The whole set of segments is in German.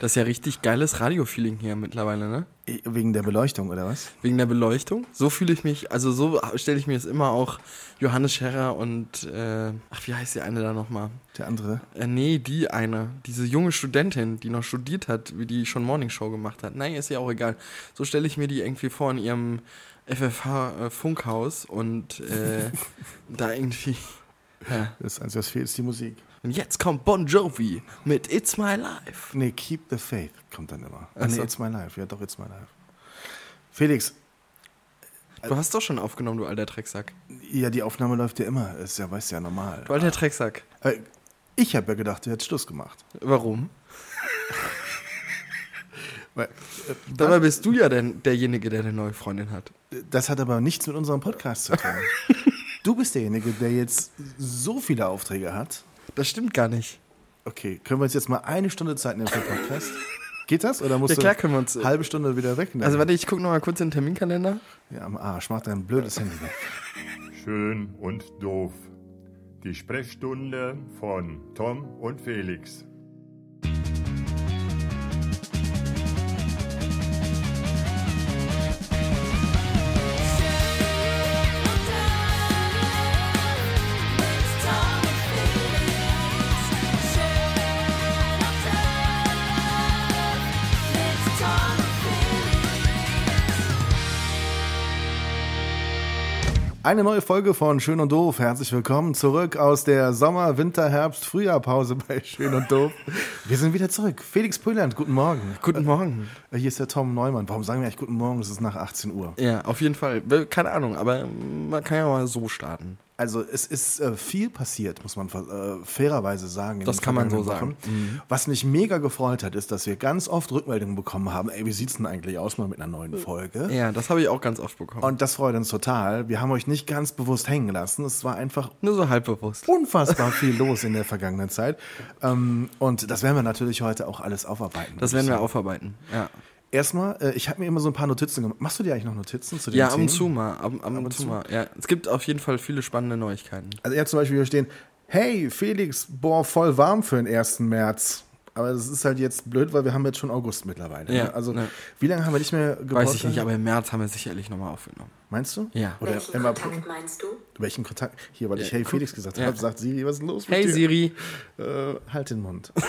Das ist ja richtig geiles Radio-Feeling hier mittlerweile, ne? Wegen der Beleuchtung, oder was? Wegen der Beleuchtung. So fühle ich mich, also so stelle ich mir es immer auch Johannes Scherrer und, äh, ach, wie heißt die eine da nochmal? Der andere? Äh, nee, die eine. Diese junge Studentin, die noch studiert hat, wie die schon Morningshow gemacht hat. Nein, ist ja auch egal. So stelle ich mir die irgendwie vor in ihrem FFH-Funkhaus äh, und äh, da irgendwie. Ja. Das Einzige, was fehlt, ist die Musik. Und jetzt kommt Bon Jovi mit It's My Life. Nee, Keep the Faith kommt dann immer. Ah, nee, It's My Life. Ja, doch, It's My Life. Felix. Du hast doch schon aufgenommen, du alter Drecksack. Ja, die Aufnahme läuft ja immer. Ist ja, weißt ja, normal. Du alter Drecksack. Äh, ich habe ja gedacht, du hättest Schluss gemacht. Warum? Weil, äh, Dabei bist du ja der, derjenige, der eine neue Freundin hat. Das hat aber nichts mit unserem Podcast zu tun. du bist derjenige, der jetzt so viele Aufträge hat. Das stimmt gar nicht. Okay, können wir uns jetzt mal eine Stunde Zeit nehmen für den Podcast? Geht das? Oder musst ja, klar können wir uns. Eine halbe Stunde wieder weg? Also warte, ich gucke noch mal kurz in den Terminkalender. Ja, am Arsch. Mach dein blödes Handy weg. Schön und doof. Die Sprechstunde von Tom und Felix. Eine neue Folge von Schön und Doof. Herzlich willkommen zurück aus der Sommer-, Winter-, Herbst-, Frühjahrpause bei Schön und Doof. Wir sind wieder zurück. Felix Pöland, guten Morgen. Guten Morgen. Äh, hier ist der Tom Neumann. Warum sagen wir eigentlich guten Morgen? Es ist nach 18 Uhr. Ja, auf jeden Fall. Keine Ahnung, aber man kann ja mal so starten. Also es ist äh, viel passiert, muss man äh, fairerweise sagen. Das kann man so sagen. Mhm. Was mich mega gefreut hat, ist, dass wir ganz oft Rückmeldungen bekommen haben, ey, wie sieht's denn eigentlich aus mal mit einer neuen Folge? Ja, das habe ich auch ganz oft bekommen. Und das freut uns total. Wir haben euch nicht ganz bewusst hängen lassen. Es war einfach nur so halb bewusst. Unfassbar viel los in der vergangenen Zeit. Ähm, und das werden wir natürlich heute auch alles aufarbeiten. Das werden wir aufarbeiten, ja. Erstmal, äh, ich habe mir immer so ein paar Notizen gemacht. Machst du dir eigentlich noch Notizen zu den Ja, ab und zu mal. Ab, ab, und zu mal. Ja, es gibt auf jeden Fall viele spannende Neuigkeiten. Also ja, zum Beispiel hier stehen, hey Felix, boah, voll warm für den 1. März. Aber das ist halt jetzt blöd, weil wir haben jetzt schon August mittlerweile. Ja, ne? Also ne. wie lange haben wir nicht mehr gebraucht? Weiß ich nicht, aber im März haben wir sicherlich nochmal aufgenommen. Meinst du? Ja. Oder Welchen im Kontakt meinst du? Welchen Kontakt? Hier, weil ja, ich Hey Felix gesagt ja. habe, sagt Siri, was ist los mit hey, dir? Hey Siri. Äh, halt den Mund.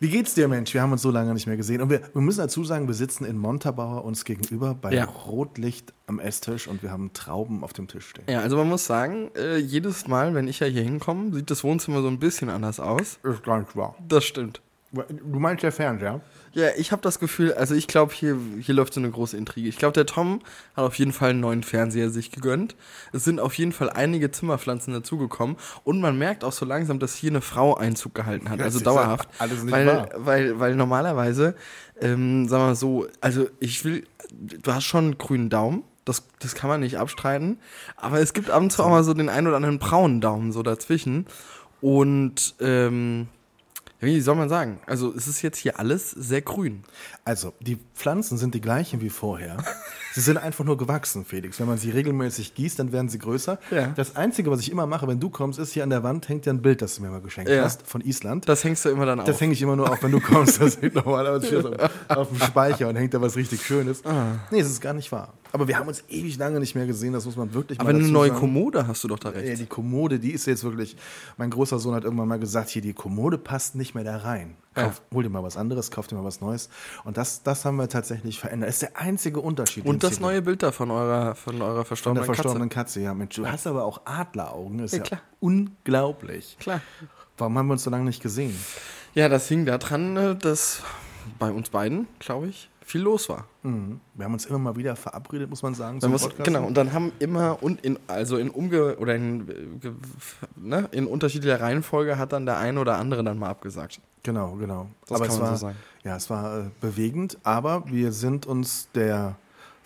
Wie geht's dir, Mensch? Wir haben uns so lange nicht mehr gesehen. Und wir, wir müssen dazu sagen, wir sitzen in Montabaur uns gegenüber bei ja. Rotlicht am Esstisch und wir haben Trauben auf dem Tisch stehen. Ja, also man muss sagen, äh, jedes Mal, wenn ich ja hier hinkomme, sieht das Wohnzimmer so ein bisschen anders aus. Ist gar nicht wahr. Das stimmt. Du meinst der Fernseher? Ja, ich habe das Gefühl, also ich glaube, hier, hier läuft so eine große Intrige. Ich glaube, der Tom hat auf jeden Fall einen neuen Fernseher sich gegönnt. Es sind auf jeden Fall einige Zimmerpflanzen dazugekommen und man merkt auch so langsam, dass hier eine Frau Einzug gehalten hat, also dauerhaft. Alles nicht weil, wahr. weil, weil normalerweise, ähm, sagen wir mal so, also ich will, du hast schon einen grünen Daumen. Das, das kann man nicht abstreiten. Aber es gibt ab und zu auch mal so den einen oder anderen braunen Daumen so dazwischen. Und ähm, wie soll man sagen? Also es ist jetzt hier alles sehr grün. Also die Pflanzen sind die gleichen wie vorher. sie sind einfach nur gewachsen, Felix. Wenn man sie regelmäßig gießt, dann werden sie größer. Ja. Das Einzige, was ich immer mache, wenn du kommst, ist hier an der Wand hängt ja ein Bild, das du mir mal geschenkt ja. hast von Island. Das hängst du immer dann auf. Das hänge ich immer nur auf, wenn du kommst. Das hängt normalerweise auf dem Speicher und hängt da was richtig Schönes. Ah. Nee, es ist gar nicht wahr. Aber wir haben uns ewig lange nicht mehr gesehen, das muss man wirklich Aber mal eine neue sagen. Kommode hast du doch da recht. Ja, die Kommode, die ist jetzt wirklich. Mein großer Sohn hat irgendwann mal gesagt, hier, die Kommode passt nicht mehr da rein. Kauf, ja. Hol dir mal was anderes, kauf dir mal was Neues. Und das, das haben wir tatsächlich verändert. Das ist der einzige Unterschied. Und das neue Bild da von eurer, von eurer verstorbenen von der verstorbenen Katze. Katze. Ja, Mensch, du hast aber auch Adleraugen. Das ist ja, ja unglaublich. Klar. Warum haben wir uns so lange nicht gesehen? Ja, das hing daran, äh, dass bei uns beiden, glaube ich, viel los war. Mhm. Wir haben uns immer mal wieder verabredet, muss man sagen. Zum genau, und dann haben immer und in, also in umge oder in, ne, in unterschiedlicher Reihenfolge hat dann der eine oder andere dann mal abgesagt. Genau, genau. Das aber kann es man war, so sagen. Ja, es war äh, bewegend, aber wir sind uns der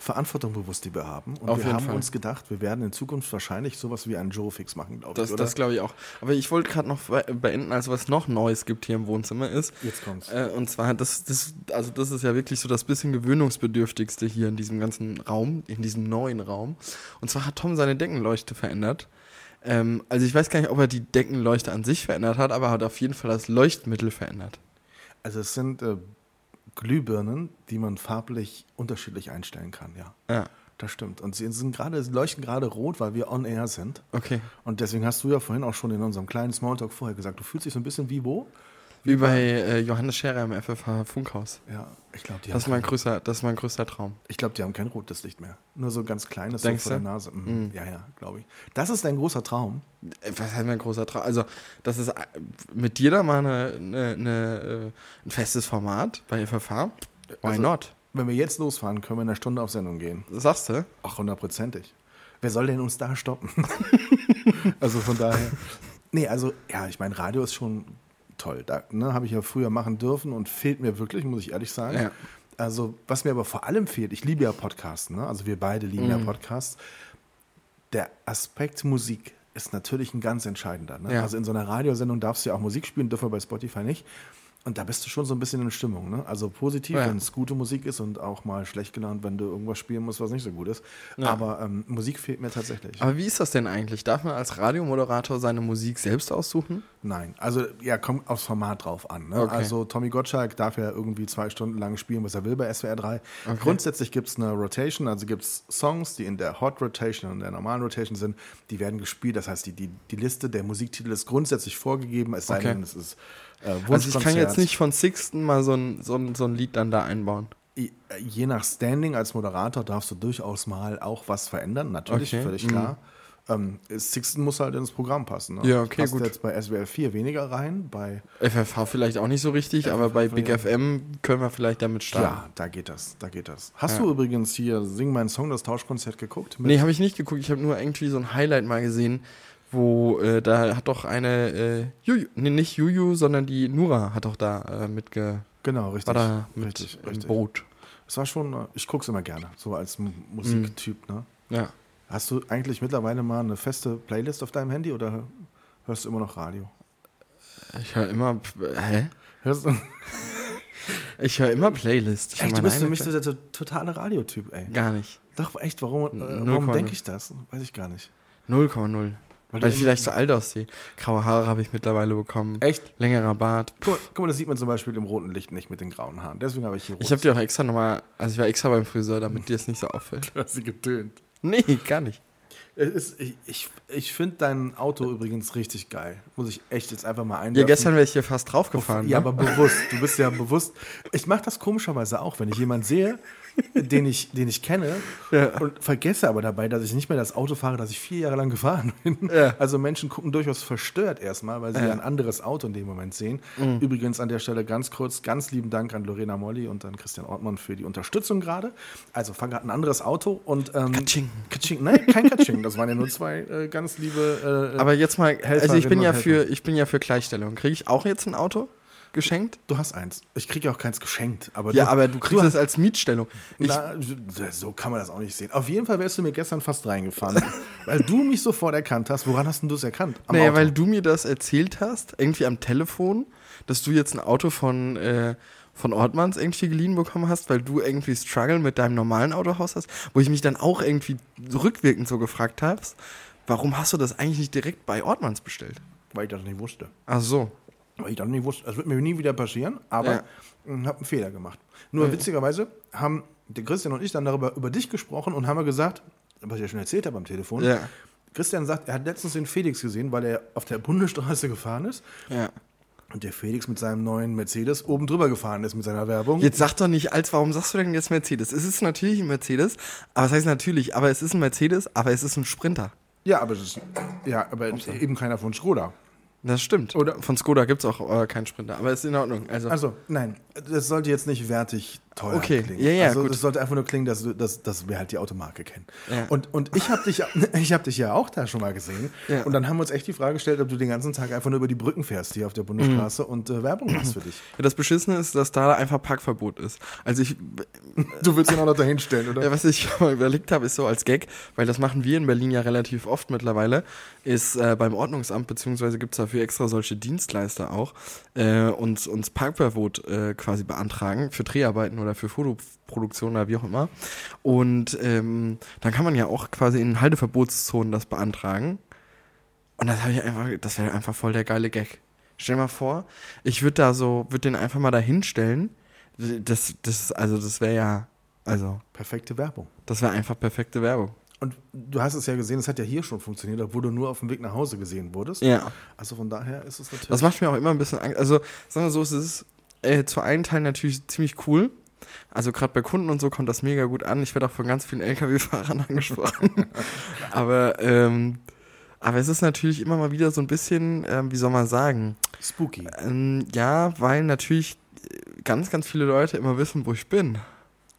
Verantwortung bewusst, die wir haben. Und Auf wir haben Fall. uns gedacht, wir werden in Zukunft wahrscheinlich sowas wie einen Joe-Fix machen, glaube Das, ich. Oder? das glaube ich auch. Aber ich wollte gerade noch beenden, also was noch Neues gibt hier im Wohnzimmer ist. Jetzt kommt's. Äh, und zwar, das, das, also das ist ja wirklich so das bisschen gewöhnungsbedürftigste hier in diesem ganzen Raum, in diesem neuen Raum. Und zwar hat Tom seine Deckenleuchte verändert. Ähm, also ich weiß gar nicht, ob er die Deckenleuchte an sich verändert hat, aber er hat auf jeden Fall das Leuchtmittel verändert. Also es sind äh, Glühbirnen, die man farblich unterschiedlich einstellen kann, ja. Ja. Das stimmt. Und sie sind gerade, sie leuchten gerade rot, weil wir on air sind. Okay. Und deswegen hast du ja vorhin auch schon in unserem kleinen Smalltalk vorher gesagt, du fühlst dich so ein bisschen wie wo? Wie bei äh, Johannes Scherer im FFH Funkhaus. Ja, ich glaube, die, Das ist, haben mein kein- größter, das ist mein größter Traum. ich glaub, die haben kein rotes Licht mehr. Nur so ganz kleines so Denkst vor der du? Nase. Mhm. Ja, ja, glaube ich. Das ist dein großer Traum. Äh, Was heißt mein großer Traum? Also, das ist äh, mit dir da mal eine, eine, eine, äh, ein festes Format bei FFH. Why Also- not? Wenn wir jetzt losfahren, können wir in einer Stunde auf Sendung gehen. Sagst du? Ach, hundertprozentig. Wer soll denn uns da stoppen? also von daher. Nee, also, ja, ich meine, Radio ist schon toll. Da ne, habe ich ja früher machen dürfen und fehlt mir wirklich, muss ich ehrlich sagen. Ja. Also, was mir aber vor allem fehlt, ich liebe ja Podcasts, ne? Also wir beide lieben ja Podcasts. Der Aspekt Musik ist natürlich ein ganz entscheidender. Ne? Ja. Also in so einer Radiosendung darfst du ja auch Musik spielen, dürfen wir bei Spotify nicht. Und da bist du schon so ein bisschen in Stimmung. Ne? Also positiv, Ja. wenn es gute Musik ist und auch mal schlecht gelaunt, wenn du irgendwas spielen musst, was nicht so gut ist. Aber ähm, Musik fehlt mir tatsächlich. Aber wie ist das denn eigentlich? Darf man als Radiomoderator seine Musik selbst aussuchen? Nein, also ja, kommt aufs Format drauf an. Ne? Okay. Also Tommy Gottschalk darf ja irgendwie zwei Stunden lang spielen, was er will bei SWR 3. Grundsätzlich gibt es eine Rotation, also gibt es Songs, die in der Hot Rotation und der normalen Rotation sind, die werden gespielt. Das heißt, die, die, die Liste der Musiktitel ist grundsätzlich vorgegeben, es sei Okay. denn, es ist äh, Also ich kann jetzt nicht von Sixten mal so ein, so ein, so ein Lied dann da einbauen. Je nach Standing als Moderator darfst du durchaus mal auch was verändern, natürlich, Okay, Mhm. völlig klar. Ähm, Sixten muss halt ins Programm passen. Ne? Ja, okay, Passt gut. jetzt bei SWR 4 weniger rein, bei FFH vielleicht auch nicht so richtig, aber bei Big ja. FM können wir vielleicht damit starten. Ja, da geht das, da geht das. Hast du übrigens hier Sing meinen Song, das Tauschkonzert geguckt? Mit- Nee, habe ich nicht geguckt. Ich habe nur irgendwie so ein Highlight mal gesehen, wo äh, da hat doch eine äh, Juju, nee, nicht Juju, sondern die Nura hat doch da äh, mitge Genau, richtig. war da mit richtig, im richtig. Boot. Es war schon, äh, ich gucke es immer gerne, so als Musiktyp. Ne? Ja. Hast du eigentlich mittlerweile mal eine feste Playlist auf deinem Handy oder hörst du immer noch Radio? Ich höre immer hä? Hörst du? Ich höre immer Playlist. Ich Echt, du bist für mich so der to- totale Radiotyp, ey. Gar nicht. Doch, echt, warum, äh, warum denke ich das? Weiß ich gar nicht. 0,0. Weil, du ich vielleicht so alt aussehe. Graue Haare habe ich mittlerweile bekommen. Echt? Längerer Bart. Guck, mal- guck mal, das sieht man zum Beispiel im roten Licht nicht mit den grauen Haaren. Deswegen habe ich hier Ich habe dir auch extra nochmal, also ich war extra beim Friseur, damit dir das nicht so auffällt. hast sie getönt. Nee, gar nicht. Es ist, ich ich, ich finde dein Auto übrigens richtig geil. Muss ich echt jetzt einfach mal einwerfen. Ja, gestern wäre ich hier fast draufgefahren. Ja, ne? aber bewusst. Du bist ja bewusst. Ich mache das komischerweise auch, wenn ich jemanden sehe, den ich, den ich kenne Ja. und vergesse aber dabei, dass ich nicht mehr das Auto fahre, das ich vier Jahre lang gefahren bin. Ja. Also Menschen gucken durchaus verstört erstmal, weil sie Ja. Mhm. ein anderes Auto in dem Moment sehen. Übrigens an der Stelle ganz kurz, ganz lieben Dank an Lorena Molly und an Christian Ortmann für die Unterstützung gerade. Also fahren gerade ein anderes Auto und ähm, Katsching. Katsching. Nein, kein Katsching. Das waren ja nur zwei äh, ganz liebe äh, Aber jetzt mal, also ich bin Helferinnen ja für, ich bin ja für Gleichstellung. Kriege ich auch jetzt ein Auto geschenkt? Du hast eins. Ich kriege ja auch keins geschenkt. Aber Ja, aber du kriegst es als Mietstellung. Ich, Na, so kann man das auch nicht sehen. Auf jeden Fall wärst du mir gestern fast reingefahren, weil du mich sofort erkannt hast. Woran hast denn du es erkannt? Am naja, Auto. weil du mir das erzählt hast, irgendwie am Telefon, dass du jetzt ein Auto von, äh, von Ortmanns irgendwie geliehen bekommen hast, weil du irgendwie Struggle mit deinem normalen Autohaus hast, wo ich mich dann auch irgendwie rückwirkend so gefragt habe, warum hast du das eigentlich nicht direkt bei Ortmanns bestellt? weil ich das nicht wusste. Ach so. Weil ich das nicht wusste. Das wird mir nie wieder passieren, aber Ja. ich habe einen Fehler gemacht. Nur witzigerweise haben der Christian und ich dann darüber über dich gesprochen und haben gesagt, was ich ja schon erzählt habe am Telefon. Ja. Christian sagt, er hat letztens den Felix gesehen, weil er auf der Bundesstraße gefahren ist Ja. und der Felix mit seinem neuen Mercedes oben drüber gefahren ist mit seiner Werbung. Jetzt sag doch nicht als, warum sagst du denn jetzt Mercedes? Es ist natürlich ein Mercedes, aber es heißt natürlich, aber es ist ein Mercedes, aber es ist ein Sprinter. Ja, aber, es ist, ja, aber eben keiner von Skoda. Das stimmt. Oder- Von Skoda gibt es auch äh, keinen Sprinter, aber ist in Ordnung. Also, Also, nein, das sollte jetzt nicht wertig teuer Okay, klingen. ja, ja, also, gut. das sollte einfach nur klingen, dass, dass, dass wir halt die Automarke kennen. Ja. Und, und ich habe dich, ich hab dich ja auch da schon mal gesehen. Ja. Und dann haben wir uns echt die Frage gestellt, ob du den ganzen Tag einfach nur über die Brücken fährst hier auf der Bundesstraße und äh, Werbung machst für dich. ja, das Beschissene ist, dass da einfach Parkverbot ist. Also ich, Du willst ihn auch noch dahin stellen, oder? ja, was ich mal überlegt habe, ist so als Gag, weil das machen wir in Berlin ja relativ oft mittlerweile, ist äh, beim Ordnungsamt, beziehungsweise gibt es dafür extra solche Dienstleister auch, äh, uns, uns Parkverbot äh, quasi beantragen für Dreharbeiten oder für Fotoproduktion oder wie auch immer. Und ähm, dann kann man ja auch quasi in Halteverbotszonen das beantragen. Und das habe ich einfach, das wäre einfach voll der geile Gag. Stell dir mal vor, ich würde da so, würde den einfach mal da hinstellen, Das, das, also das wäre ja, also, Perfekte Werbung. das wäre einfach perfekte Werbung. Und du hast es ja gesehen, es hat ja hier schon funktioniert, obwohl du nur auf dem Weg nach Hause gesehen wurdest. Ja. Also von daher ist es natürlich. Das macht mir auch immer ein bisschen Angst. Also, sagen wir so, es ist äh, zu einen Teilen natürlich ziemlich cool. Also gerade bei Kunden und so kommt das mega gut an. Ich werde auch von ganz vielen Lkw-Fahrern angesprochen. aber, ähm, aber es ist natürlich immer mal wieder so ein bisschen, ähm, wie soll man sagen, spooky. ähm, ja, weil natürlich ganz, ganz viele Leute immer wissen, wo ich bin.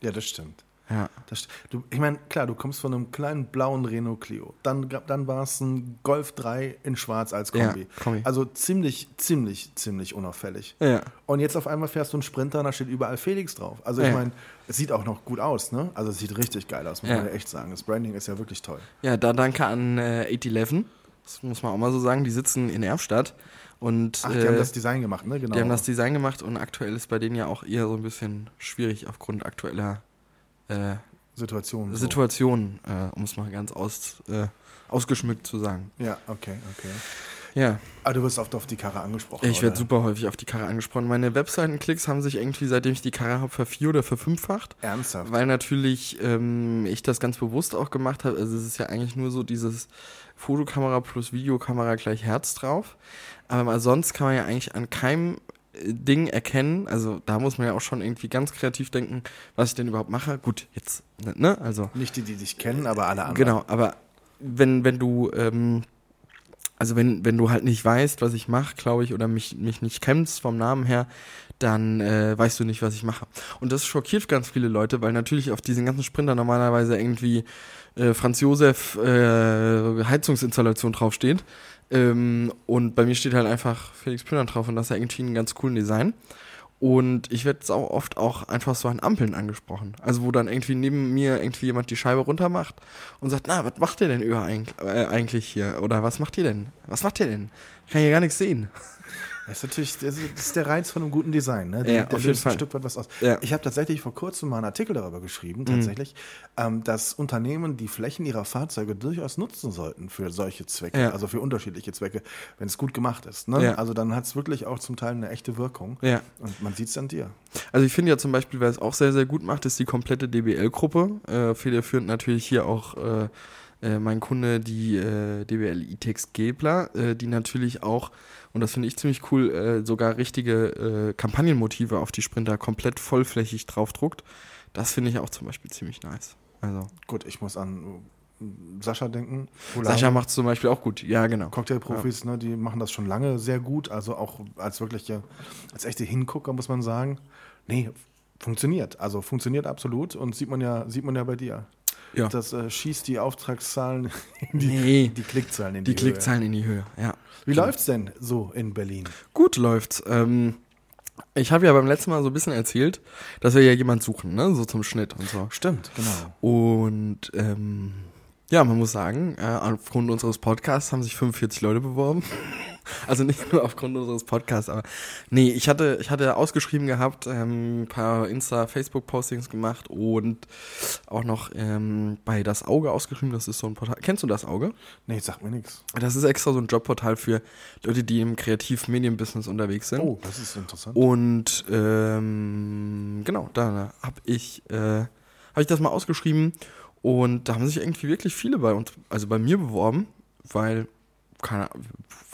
Ja, das stimmt. Ja. Das, du, ich meine, klar, du kommst von einem kleinen blauen Renault Clio. Dann, dann war es ein Golf 3 in schwarz als Kombi. Ja, Kombi. Also ziemlich, ziemlich, ziemlich unauffällig. Ja. Und jetzt auf einmal fährst du einen Sprinter und da steht überall Felix drauf. Also ich meine, es sieht auch noch gut aus, ne? Also es sieht richtig geil aus, muss man ja echt sagen. Das Branding ist ja wirklich toll. Ja, da danke an äh, 811. Das muss man auch mal so sagen. Die sitzen in Erfstadt. Und Ach, die äh, haben das Design gemacht, ne? Genau. Die haben das Design gemacht und aktuell ist bei denen ja auch eher so ein bisschen schwierig aufgrund aktueller äh, Situation. so. Situationen, äh, um es mal ganz aus, äh, ausgeschmückt zu sagen. Ja, okay, okay. Ja, Ah, du wirst oft auf die Karre angesprochen. ich werde super häufig auf die Karre angesprochen. Meine Webseitenklicks haben sich irgendwie, seitdem ich die Karre habe, vervier- oder verfünffacht. Ernsthaft? Weil natürlich ähm, ich das ganz bewusst auch gemacht habe. Also es ist ja eigentlich nur so dieses Fotokamera plus Videokamera gleich Herz drauf. Aber sonst kann man ja eigentlich an keinem Ding erkennen. Also da muss man ja auch schon irgendwie ganz kreativ denken, was ich denn überhaupt mache. Gut, jetzt, ne? Also Nicht die, die dich kennen, aber alle anderen. Genau, aber wenn, wenn du, ähm, also wenn, wenn du halt nicht weißt, was ich mache, glaube ich, oder mich, mich nicht kennst vom Namen her, dann äh, weißt du nicht, was ich mache. Und das schockiert ganz viele Leute, weil natürlich auf diesen ganzen Sprinter normalerweise irgendwie äh, Franz Josef äh, Heizungsinstallation draufsteht. Ähm, und bei mir steht halt einfach Felix Pünnern drauf und das ist ja irgendwie ein ganz coolen Design. Und ich werde sau oft auch einfach so an Ampeln angesprochen. Also wo dann irgendwie neben mir irgendwie jemand die Scheibe runter macht und sagt, na, was macht ihr denn äh, eigentlich hier? Oder was macht ihr denn? Was macht ihr denn? Ich kann hier gar nichts sehen. Das ist natürlich das ist- der Reiz von einem guten Design. Ne? Ja, der auf jeden Fall. ein Stück weit was aus. Ja. Ich habe tatsächlich vor kurzem mal einen Artikel darüber geschrieben, Mhm. tatsächlich, ähm, dass Unternehmen die Flächen ihrer Fahrzeuge durchaus nutzen sollten für solche Zwecke, Ja. also für unterschiedliche Zwecke, wenn es gut gemacht ist. Ne? Ja. Also dann hat es wirklich auch zum Teil eine echte Wirkung. Ja. Und man sieht es an dir. Also ich finde ja zum Beispiel, wer es auch sehr, sehr gut macht, ist die komplette DBL-Gruppe. Äh, federführend natürlich hier auch äh, äh, mein Kunde, die äh, DBL E-Tex Gebler, äh, die natürlich auch, und das finde ich ziemlich cool, äh, sogar richtige äh, Kampagnenmotive auf die Sprinter komplett vollflächig draufdruckt. Das finde ich auch zum Beispiel ziemlich nice. Also Gut, ich muss an Sascha denken. Sascha macht es zum Beispiel auch gut. Ja, genau. Cocktailprofis, ne, die machen das schon lange sehr gut, also auch als wirkliche, als echte Hingucker muss man sagen. Nee, funktioniert. Also funktioniert absolut und sieht man ja, sieht man ja bei dir. Ja. Das äh, schießt die Auftragszahlen, in die, Nee. die Klickzahlen in die, Die Klickzahlen in die Höhe, ja. Höhe. Wie läuft's denn so in Berlin? Gut läuft's. Ähm, ich habe ja beim letzten Mal so ein bisschen erzählt, dass wir ja jemand suchen, ne? So zum Schnitt und so. Stimmt, genau. Und ähm, ja, man muss sagen, äh, aufgrund unseres Podcasts haben sich 45 Leute beworben. Also nicht nur aufgrund unseres Podcasts, aber nee, ich hatte, ich hatte ausgeschrieben gehabt, ähm, ein paar Insta, Facebook-Postings gemacht und auch noch ähm, bei Das Auge ausgeschrieben. Das ist so ein Portal. Kennst du das Auge? Nee, sagt mir nichts. Das ist extra so ein Jobportal für Leute, die im Kreativ-Medien-Business unterwegs sind. Oh, das ist interessant. Und ähm, genau, da habe ich, äh, hab ich das mal ausgeschrieben und da haben sich irgendwie wirklich viele bei uns, also bei mir beworben, weil, keine,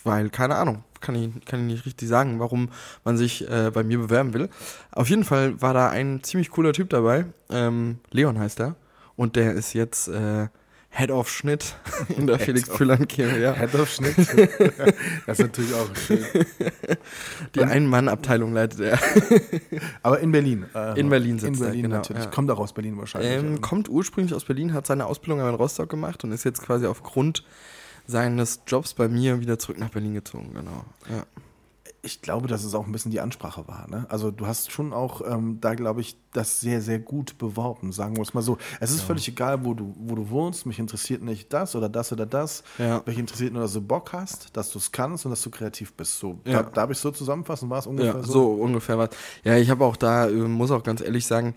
weil, keine Ahnung, kann ich, kann ich nicht richtig sagen, warum man sich äh, bei mir bewerben will. Auf jeden Fall war da ein ziemlich cooler Typ dabei, ähm, Leon heißt er, und der ist jetzt äh, Head of Schnitt in der Felix Püllern GmbH. Head of Schnitt. das ist natürlich auch schön. Die Ein-Mann-Abteilung leitet er. Aber in Berlin. äh, In Berlin In sitzt er, Berlin genau, natürlich. ja. Kommt auch aus Berlin wahrscheinlich. Ähm, kommt ursprünglich aus Berlin, hat seine Ausbildung aber in Rostock gemacht und ist jetzt quasi aufgrund seines Jobs bei mir wieder zurück nach Berlin gezogen, genau. Ja. Ich glaube, dass es auch ein bisschen die Ansprache war. Ne? Also du hast schon auch ähm, da, glaube ich, das sehr, sehr gut beworben, sagen wir es mal so. Es ist völlig egal, wo du, wo du wohnst. Mich interessiert nicht das oder das oder das. Ja. Mich interessiert nur, dass du Bock hast, dass du es kannst und dass du kreativ bist. So, Ja. da, darf ich so zusammenfassen? War es ungefähr Ja, so? so ungefähr was. Ja, ich habe auch da, äh, muss auch ganz ehrlich sagen,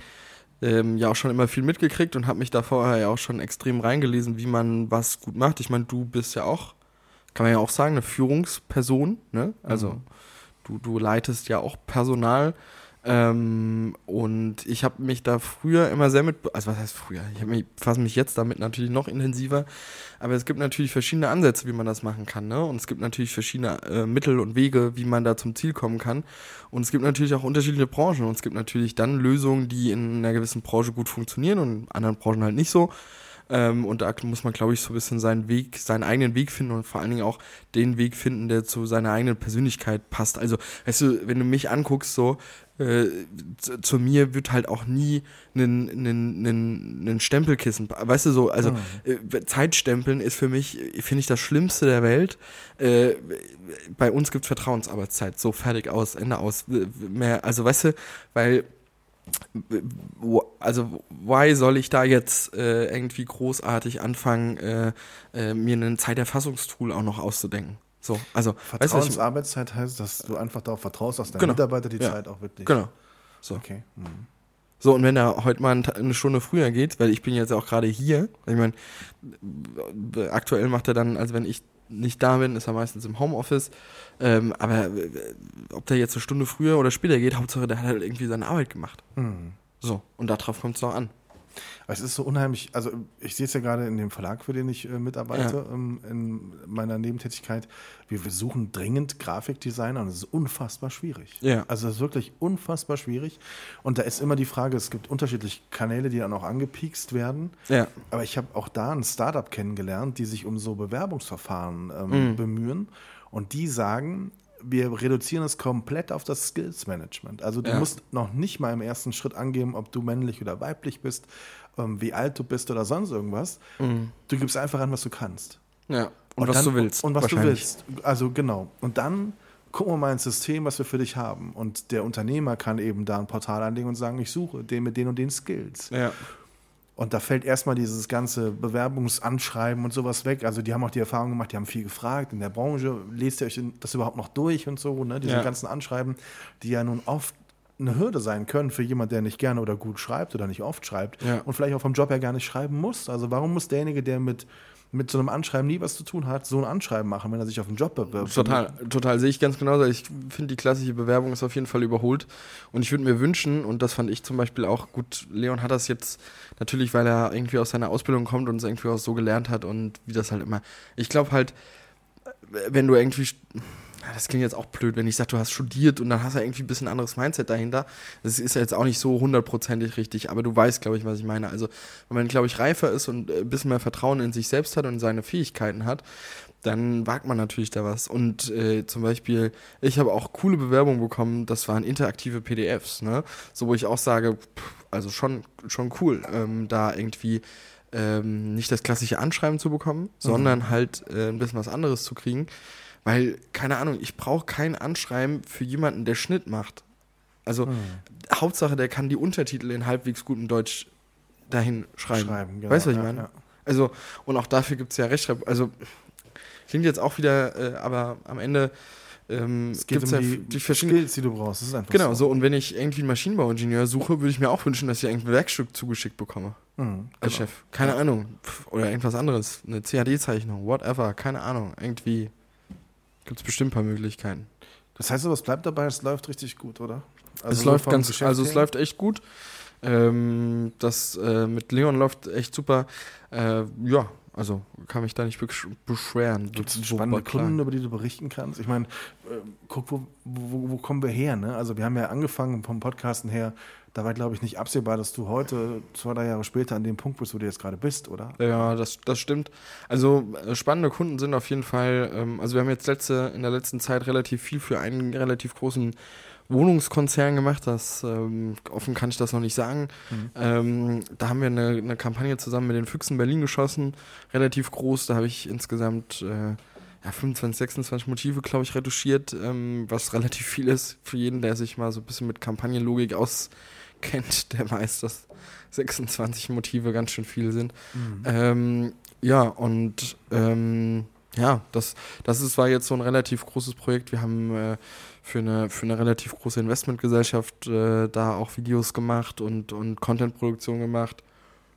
ähm, ja auch schon immer viel mitgekriegt und habe mich da vorher ja auch schon extrem reingelesen, wie man was gut macht. Ich meine, du bist ja auch, kann man ja auch sagen, eine Führungsperson, ne? Also du, du leitest ja auch Personal. Ähm, und ich habe mich da früher immer sehr mit, also was heißt früher? Ich mich, fasse mich jetzt damit natürlich noch intensiver. Aber es gibt natürlich verschiedene Ansätze, wie man das machen kann. Ne? Und es gibt natürlich verschiedene äh, Mittel und Wege, wie man da zum Ziel kommen kann. Und es gibt natürlich auch unterschiedliche Branchen. Und es gibt natürlich dann Lösungen, die in einer gewissen Branche gut funktionieren und in anderen Branchen halt nicht so. Ähm, und da muss man, glaube ich, so ein bisschen seinen Weg, seinen eigenen Weg finden und vor allen Dingen auch den Weg finden, der zu seiner eigenen Persönlichkeit passt. Also, weißt du, wenn du mich anguckst, so, äh, zu, zu, mir wird halt auch nie ein Stempelkissen, weißt du so, also mhm. äh, Zeitstempeln ist für mich, finde ich, das Schlimmste der Welt. Äh, bei uns gibt es Vertrauensarbeitszeit, so fertig aus, Ende aus, mehr, also weißt du, weil also why soll ich da jetzt äh, irgendwie großartig anfangen, äh, äh, mir ein Zeiterfassungstool auch noch auszudenken? So, also Vertrauensarbeitszeit weißt du, heißt, dass du einfach darauf vertraust, dass dein genau. Mitarbeiter die ja. Zeit auch wirklich. Genau. So. Okay. Mhm. So, und wenn er heute mal eine Stunde früher geht, weil ich bin jetzt auch gerade hier, ich meine, aktuell macht er dann, also wenn ich nicht da bin, ist er meistens im Homeoffice. Ähm, aber äh, ob der jetzt eine Stunde früher oder später geht, Hauptsache, der hat halt irgendwie seine Arbeit gemacht. Mhm. So, und darauf kommt es noch an. Es ist so unheimlich, also ich sehe es ja gerade in dem Verlag, für den ich äh, mitarbeite, ja. ähm, in meiner Nebentätigkeit. Wir, wir suchen dringend Grafikdesigner und es ist unfassbar schwierig. Ja. Also es ist wirklich unfassbar schwierig. Und da ist immer die Frage, es gibt unterschiedliche Kanäle, die dann auch angepiekst werden. Ja. Aber ich habe auch da ein Startup kennengelernt, die sich um so Bewerbungsverfahren ähm, mhm. bemühen. Und die sagen, wir reduzieren es komplett auf das Skills Management. Also du ja. musst noch nicht mal im ersten Schritt angeben, ob du männlich oder weiblich bist, ähm, wie alt du bist oder sonst irgendwas. Mhm. Du gibst einfach an, was du kannst. Ja. Und, und was dann, du willst. Und was du willst. Also genau. Und dann gucken wir mal ins System, was wir für dich haben. Und der Unternehmer kann eben da ein Portal anlegen und sagen, ich suche den mit den und den Skills. Ja. Und da fällt erstmal dieses ganze Bewerbungsanschreiben und sowas weg. Also die haben auch die Erfahrung gemacht, die haben viel gefragt in der Branche, lest ihr euch das überhaupt noch durch und so, ne? Diese ja. ganzen Anschreiben, die ja nun oft eine Hürde sein können für jemand, der nicht gerne oder gut schreibt oder nicht oft schreibt ja. und vielleicht auch vom Job her gar nicht schreiben muss. Also warum muss derjenige, der mit mit so einem Anschreiben nie was zu tun hat, so ein Anschreiben machen, wenn er sich auf einen Job bewirbt. Total, total sehe ich ganz genauso. Ich finde, die klassische Bewerbung ist auf jeden Fall überholt. Und ich würde mir wünschen, und das fand ich zum Beispiel auch gut, Leon hat das jetzt natürlich, weil er irgendwie aus seiner Ausbildung kommt und es irgendwie auch so gelernt hat und wie das halt immer. Ich glaube halt, wenn du irgendwie das klingt jetzt auch blöd, wenn ich sage, du hast studiert und dann hast du irgendwie ein bisschen anderes Mindset dahinter. Das ist ja jetzt auch nicht so hundertprozentig richtig, aber du weißt, glaube ich, was ich meine. Also, wenn man, glaube ich, reifer ist und ein bisschen mehr Vertrauen in sich selbst hat und in seine Fähigkeiten hat, dann wagt man natürlich da was. Und äh, zum Beispiel, ich habe auch coole Bewerbungen bekommen, das waren interaktive PDFs, ne? So, wo ich auch sage, pff, also schon, schon cool, ähm, da irgendwie ähm, nicht das klassische Anschreiben zu bekommen, mhm. sondern halt äh, ein bisschen was anderes zu kriegen. Weil, keine Ahnung, ich brauche kein Anschreiben für jemanden, der Schnitt macht. Also, hm. Hauptsache, der kann die Untertitel in halbwegs gutem Deutsch dahin schreiben. schreiben genau. Weißt du, was ich meine? Ja. Also, und auch dafür gibt es ja Rechtschreib. Also, klingt jetzt auch wieder, äh, aber am Ende ähm, es geht um ja die, die verschiedenen Skills, die du brauchst. Das ist einfach genau, so. so. Und wenn ich irgendwie einen Maschinenbauingenieur suche, würde ich mir auch wünschen, dass ich irgendein Werkstück zugeschickt bekomme. Mhm, als genau. Chef. Keine ja. Ahnung. Oder irgendwas anderes. Eine CAD-Zeichnung, whatever. Keine Ahnung. Irgendwie. Gibt es bestimmt ein paar Möglichkeiten. Das heißt aber, es bleibt dabei, es läuft richtig gut, oder? Also es läuft ganz, Geschäft also es läuft echt gut. Ähm, das äh, mit Leon läuft echt super. Äh, ja, also kann mich da nicht beschweren. Gibt es spannende Kunden, über die du berichten kannst? Ich meine, äh, guck, wo, wo, wo, kommen wir her? Ne? Also wir haben ja angefangen vom Podcasten her da war, glaube ich, nicht absehbar, dass du heute, zwei, drei Jahre später, an dem Punkt bist, wo du jetzt gerade bist, oder? Ja, das, das stimmt. Also äh, spannende Kunden sind auf jeden Fall, ähm, also wir haben jetzt letzte, in der letzten Zeit relativ viel für einen relativ großen Wohnungskonzern gemacht. Das ähm, offen kann ich das noch nicht sagen. Mhm. Ähm, da haben wir eine, eine, Kampagne zusammen mit den Füchsen Berlin geschossen, relativ groß. Da habe ich insgesamt äh, ja, 25, 26 Motive, glaube ich, retuschiert, ähm, was relativ viel ist für jeden, der sich mal so ein bisschen mit Kampagnenlogik aus kennt, der weiß, dass 26 Motive ganz schön viel sind. Mhm. Ähm, ja, und ähm, ja, das, das ist, war jetzt so ein relativ großes Projekt. Wir haben äh, für, eine, für eine relativ große Investmentgesellschaft äh, da auch Videos gemacht und, und Contentproduktion gemacht.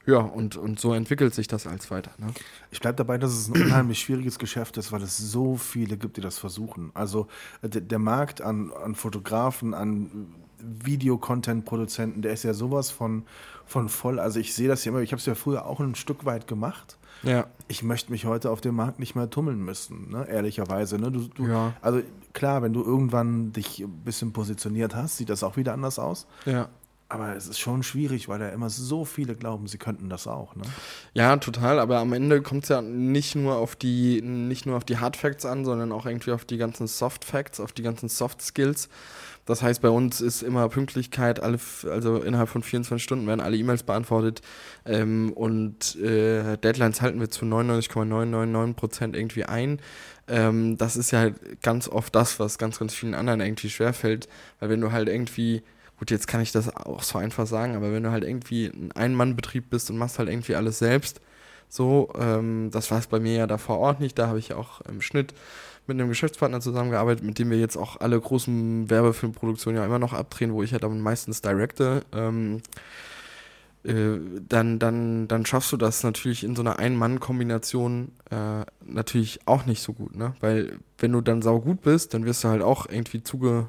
Ja, und, und so entwickelt sich das als weiter. Ne? Ich bleibe dabei, dass es ein unheimlich schwieriges Geschäft ist, weil es so viele gibt, die das versuchen. Also äh, der, der Markt an, an Fotografen, an Videocontent-Produzenten, der ist ja sowas von, von voll. Also ich sehe das ja immer, ich habe es ja früher auch ein Stück weit gemacht. Ja. Ich möchte mich heute auf dem Markt nicht mehr tummeln müssen, ne? ehrlicherweise. Ne? Du, du, Ja. Also klar, wenn du irgendwann dich ein bisschen positioniert hast, sieht das auch wieder anders aus. Ja. Aber es ist schon schwierig, weil da immer so viele glauben, sie könnten das auch. Ne? Ja, total, aber am Ende kommt es ja nicht nur auf die, nicht nur auf die Hard Facts an, sondern auch irgendwie auf die ganzen Soft Facts, auf die ganzen Soft Skills. Das heißt, bei uns ist immer Pünktlichkeit, alle, also innerhalb von 24 Stunden werden alle E-Mails beantwortet. Ähm, und äh, Deadlines halten wir zu 99,999 Prozent irgendwie ein. Ähm, das ist ja halt ganz oft das, was ganz, ganz vielen anderen irgendwie schwerfällt, weil wenn du halt irgendwie Gut, jetzt kann ich das auch so einfach sagen, aber wenn du halt irgendwie ein Ein-Mann-Betrieb bist und machst halt irgendwie alles selbst, so, ähm, das war es bei mir ja da vor Ort nicht, da habe ich auch im Schnitt mit einem Geschäftspartner zusammengearbeitet, mit dem wir jetzt auch alle großen Werbefilmproduktionen ja immer noch abdrehen, wo ich halt dann meistens directe. Ähm, äh, dann, dann, dann schaffst du das natürlich in so einer Ein-Mann-Kombination äh, natürlich auch nicht so gut, ne? Weil wenn du dann saugut bist, dann wirst du halt auch irgendwie zuge,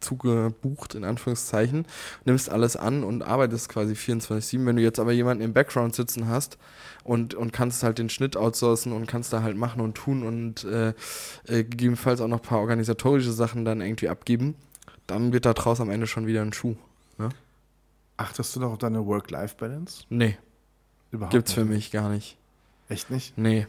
zugebucht, in Anführungszeichen, nimmst alles an und arbeitest quasi 24-7. Wenn du jetzt aber jemanden im Background sitzen hast und, und kannst halt den Schnitt outsourcen und kannst da halt machen und tun und äh, äh, gegebenenfalls auch noch ein paar organisatorische Sachen dann irgendwie abgeben, dann wird da draus am Ende schon wieder ein Schuh. Ne? Achtest du doch auf deine Work-Life-Balance? Nee, Überhaupt gibt's für nicht. mich gar nicht. Echt nicht? Nee.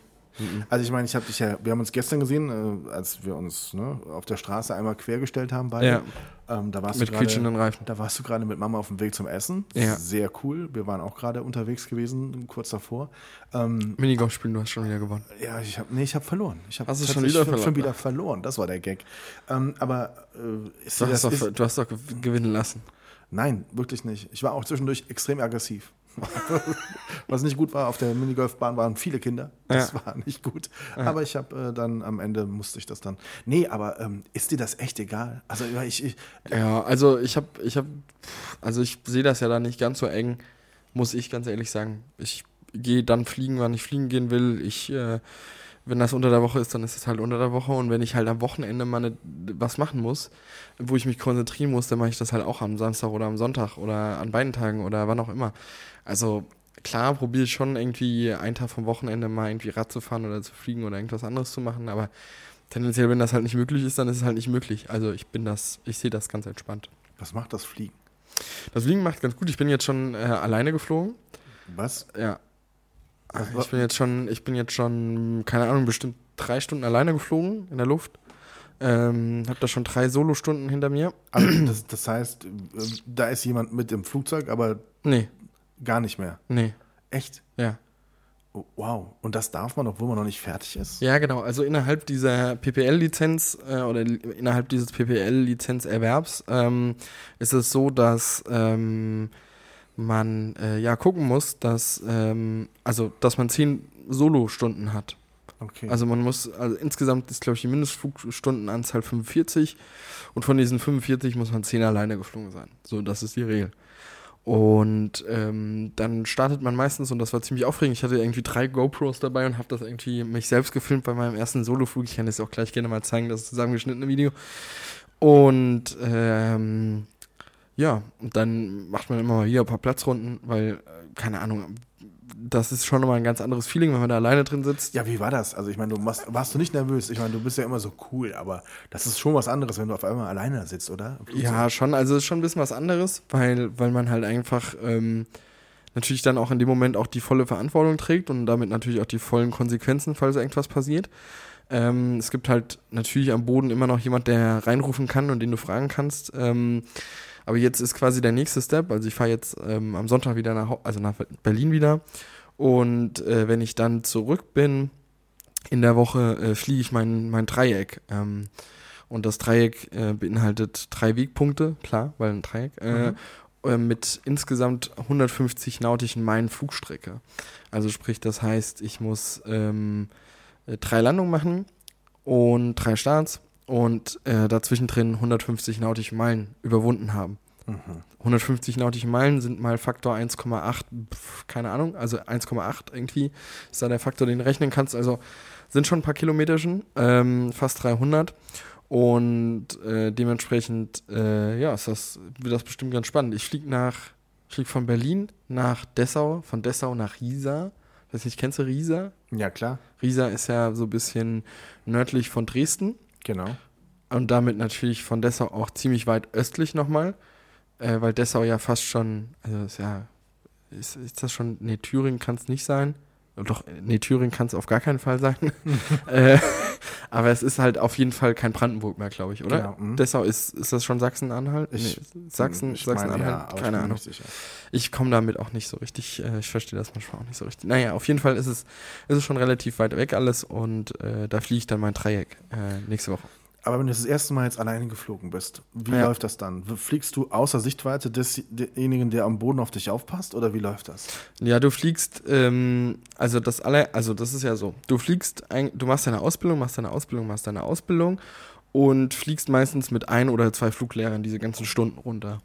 Also ich meine, ich habe dich ja, wir haben uns gestern gesehen, äh, als wir uns ne, auf der Straße einmal quergestellt haben beide. Ja. Ähm, da warst Mit du gerade, quietschenden Reifen. da warst du gerade mit Mama auf dem Weg zum Essen. Ja. Sehr cool. Wir waren auch gerade unterwegs gewesen, kurz davor. Ähm, Minigolf spielen, du hast schon wieder gewonnen. ja, ich habe nee, ich habe verloren. Ich habe du schon wieder verloren? Schon wieder verloren. Das war der Gag. Ähm, aber äh, ist Du hast, das, doch, ist, du hast doch gew- gewinnen lassen. Nein, wirklich nicht. Ich war auch zwischendurch extrem aggressiv. Was nicht gut war, auf der Minigolfbahn waren viele Kinder. Das Ja. war nicht gut. Aber ich habe äh, dann am Ende musste ich das dann. Nee, aber ähm, ist dir das echt egal? Also ja, ich, ich Ja, also ich habe, ich habe, also ich sehe das ja da nicht ganz so eng, muss ich ganz ehrlich sagen. Ich gehe dann fliegen, wann ich fliegen gehen will. Ich, äh, wenn das unter der Woche ist, dann ist es halt unter der Woche. Und wenn ich halt am Wochenende mal ne, was machen muss, wo ich mich konzentrieren muss, dann mache ich das halt auch am Samstag oder am Sonntag oder an beiden Tagen oder wann auch immer. Also klar probiere ich schon irgendwie einen Tag vom Wochenende mal irgendwie Rad zu fahren oder zu fliegen oder irgendwas anderes zu machen, aber tendenziell, wenn das halt nicht möglich ist, dann ist es halt nicht möglich. Also ich bin das, ich sehe das ganz entspannt. was macht das Fliegen? Das Fliegen macht ganz gut. Ich bin jetzt schon äh, alleine geflogen. Was? Ja. Was- Ich bin jetzt schon, ich bin jetzt schon, keine Ahnung, bestimmt drei Stunden alleine geflogen in der Luft. Ähm, hab da schon drei Solostunden hinter mir. Also das, das heißt, äh, da ist jemand mit im Flugzeug, aber Nee, gar nicht mehr. nee, Echt? ja. Oh, wow. Und das darf man, obwohl man noch nicht fertig ist? Ja, genau. Also innerhalb dieser PPL-Lizenz äh, oder innerhalb dieses PPL-Lizenzerwerbs ähm, ist es so, dass ähm, man äh, ja gucken muss, dass ähm, also dass man zehn Solo-Stunden hat. Okay. Also man muss, also insgesamt ist glaube ich die Mindestflugstundenanzahl 45 und von diesen 45 muss man 10 alleine geflogen sein. So, das ist die Regel. Und ähm, dann startet man meistens, und das war ziemlich aufregend, ich hatte irgendwie drei GoPros dabei und habe das irgendwie mich selbst gefilmt bei meinem ersten Soloflug. Ich kann das auch gleich gerne mal zeigen, das zusammengeschnittene Video. Und ähm, ja, und dann macht man immer mal wieder ein paar Platzrunden, weil, äh, keine Ahnung, das ist schon nochmal ein ganz anderes Feeling, wenn man da alleine drin sitzt. ja, wie war das? Also ich meine, du machst, warst du nicht nervös? Ich meine, du bist ja immer so cool, aber das ist schon was anderes, wenn du auf einmal alleine sitzt, oder? Ja, schon. Also es ist schon ein bisschen was anderes, weil, weil man halt einfach ähm, natürlich dann auch in dem Moment auch die volle Verantwortung trägt und damit natürlich auch die vollen Konsequenzen, falls irgendwas passiert. Ähm, es gibt halt natürlich am Boden immer noch jemand, der reinrufen kann und den du fragen kannst. Ähm, aber jetzt ist quasi der nächste Step. Also ich fahre jetzt ähm, am Sonntag wieder nach, also nach Berlin wieder. Und äh, wenn ich dann zurück bin in der Woche, äh, fliege ich mein, mein Dreieck. Ähm, und das Dreieck äh, beinhaltet drei Wegpunkte, klar, weil ein Dreieck, äh, äh, mit insgesamt 150 nautischen Meilen Flugstrecke. Also sprich, das heißt, ich muss ähm, äh, drei Landungen machen und drei Starts und äh, dazwischen drin 150 nautische Meilen überwunden haben. Mhm. 150 nautische Meilen sind mal Faktor 1,8, pf, keine Ahnung, also 1,8 irgendwie ist da der Faktor, den du rechnen kannst. Also sind schon ein paar Kilometer schon, ähm, fast 300. Und äh, dementsprechend, äh, ja, ist das, wird das bestimmt ganz spannend. Ich fliege nach, ich fliege von Berlin nach Dessau, von Dessau nach Riesa. Weiß nicht, kennst du Riesa? Ja, klar. Riesa ist ja so ein bisschen nördlich von Dresden Genau. und damit natürlich von Dessau auch ziemlich weit östlich nochmal, äh, weil Dessau ja fast schon, also ist ja, ist, ist das schon, nee, Thüringen kann es nicht sein. Doch, nee, Thüringen kann es auf gar keinen Fall sein. äh, aber es ist halt auf jeden Fall kein Brandenburg mehr, glaube ich, oder? Genau, mhm. Dessau ist, ist das schon Sachsen-Anhalt? Nee, Sachsen, Sachsen-Anhalt? ja, keine Ahnung. Ich komme damit auch nicht so richtig, äh, ich verstehe das manchmal auch nicht so richtig. Naja, auf jeden Fall ist es, ist es schon relativ weit weg alles und äh, da fliege ich dann mein Dreieck äh, nächste Woche. Aber wenn du das erste Mal jetzt alleine geflogen bist, wie Ja. läuft das dann? Fliegst du außer Sichtweite des, desjenigen, der am Boden auf dich aufpasst, oder wie läuft das? Ja, du fliegst, ähm, also das alle, also das ist ja so, du fliegst, ein, du machst deine Ausbildung, machst deine Ausbildung, machst deine Ausbildung und fliegst meistens mit ein oder zwei Fluglehrern diese ganzen Stunden runter.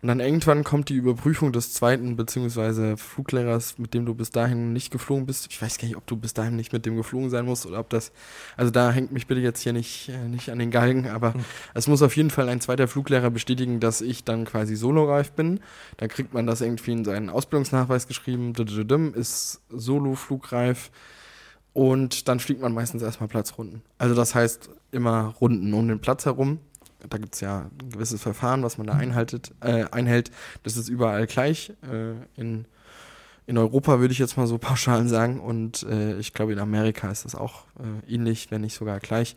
Und dann irgendwann kommt die Überprüfung des zweiten beziehungsweise Fluglehrers, mit dem du bis dahin nicht geflogen bist. Ich weiß gar nicht, ob du bis dahin nicht mit dem geflogen sein musst oder ob das, also da hängt mich bitte jetzt hier nicht, äh, nicht an den Galgen, aber es muss auf jeden Fall ein zweiter Fluglehrer bestätigen, dass ich dann quasi soloreif bin. Dann kriegt man das irgendwie in seinen Ausbildungsnachweis geschrieben, ist solo-flugreif. Und dann fliegt man meistens erstmal Platzrunden. Also das heißt immer Runden um den Platz herum. Da gibt es ja ein gewisses Verfahren, was man da einhaltet, äh, einhält. Das ist überall gleich. Äh, in, in Europa würde ich jetzt mal so pauschal sagen. Und äh, ich glaube, in Amerika ist das auch äh, ähnlich, wenn nicht sogar gleich.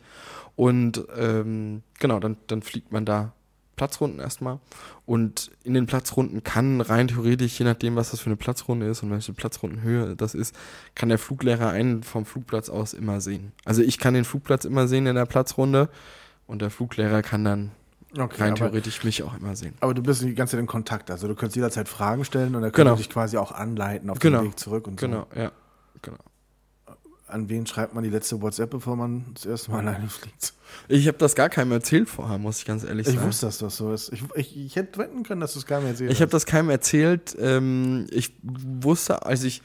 Und ähm, genau, dann, dann fliegt man da Platzrunden erstmal. Und in den Platzrunden kann rein theoretisch, je nachdem, was das für eine Platzrunde ist und welche Platzrundenhöhe das ist, kann der Fluglehrer einen vom Flugplatz aus immer sehen. Also ich kann den Flugplatz immer sehen in der Platzrunde und der Fluglehrer kann dann Okay, rein aber, theoretisch mich auch immer sehen. aber du bist die ganze Zeit in Kontakt. Also du kannst jederzeit Fragen stellen und er Genau. könnte dich quasi auch anleiten auf Genau. den Weg zurück und so. Genau, ja. Genau. An wen schreibt man die letzte WhatsApp, bevor man das erste Mal alleine fliegt? Ich habe das gar keinem erzählt vorher, muss ich ganz ehrlich Ich sagen. wusste, dass das so ist. Ich, ich, ich hätte wetten können, dass du es gar nicht erzählt Ich habe das keinem erzählt. Ähm, ich wusste, als ich.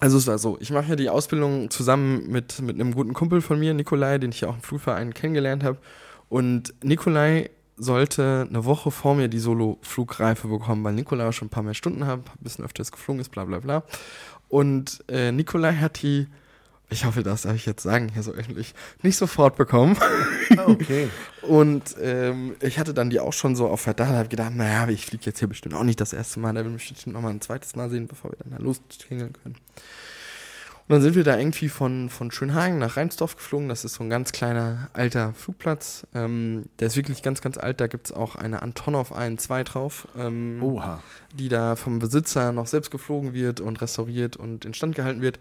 Also es war so, ich mache ja die Ausbildung zusammen mit, mit einem guten Kumpel von mir, Nikolai, den ich ja auch im Flugverein kennengelernt habe. Und Nikolai sollte eine Woche vor mir die Solo-Flugreife bekommen, weil Nikolai auch schon ein paar mehr Stunden hat, ein bisschen öfters geflogen ist, bla bla bla. Und äh, Nikolai hat die, ich hoffe, das darf ich jetzt sagen, hier so öffentlich, nicht sofort bekommen. Ah, okay. Und ähm, ich hatte dann die auch schon so auf Verdacht, habe gedacht, naja, ich fliege jetzt hier bestimmt auch nicht das erste Mal, da will mich bestimmt noch mal ein zweites Mal sehen, bevor wir dann da losklingeln können. Und dann sind wir da irgendwie von, von Schönhagen nach Rheinsdorf geflogen. Das ist so ein ganz kleiner alter Flugplatz. Ähm, der ist wirklich ganz, ganz alt. Da gibt es auch eine Antonov 1-2 drauf, ähm, Oha. die da vom Besitzer noch selbst geflogen wird und restauriert und instand gehalten wird.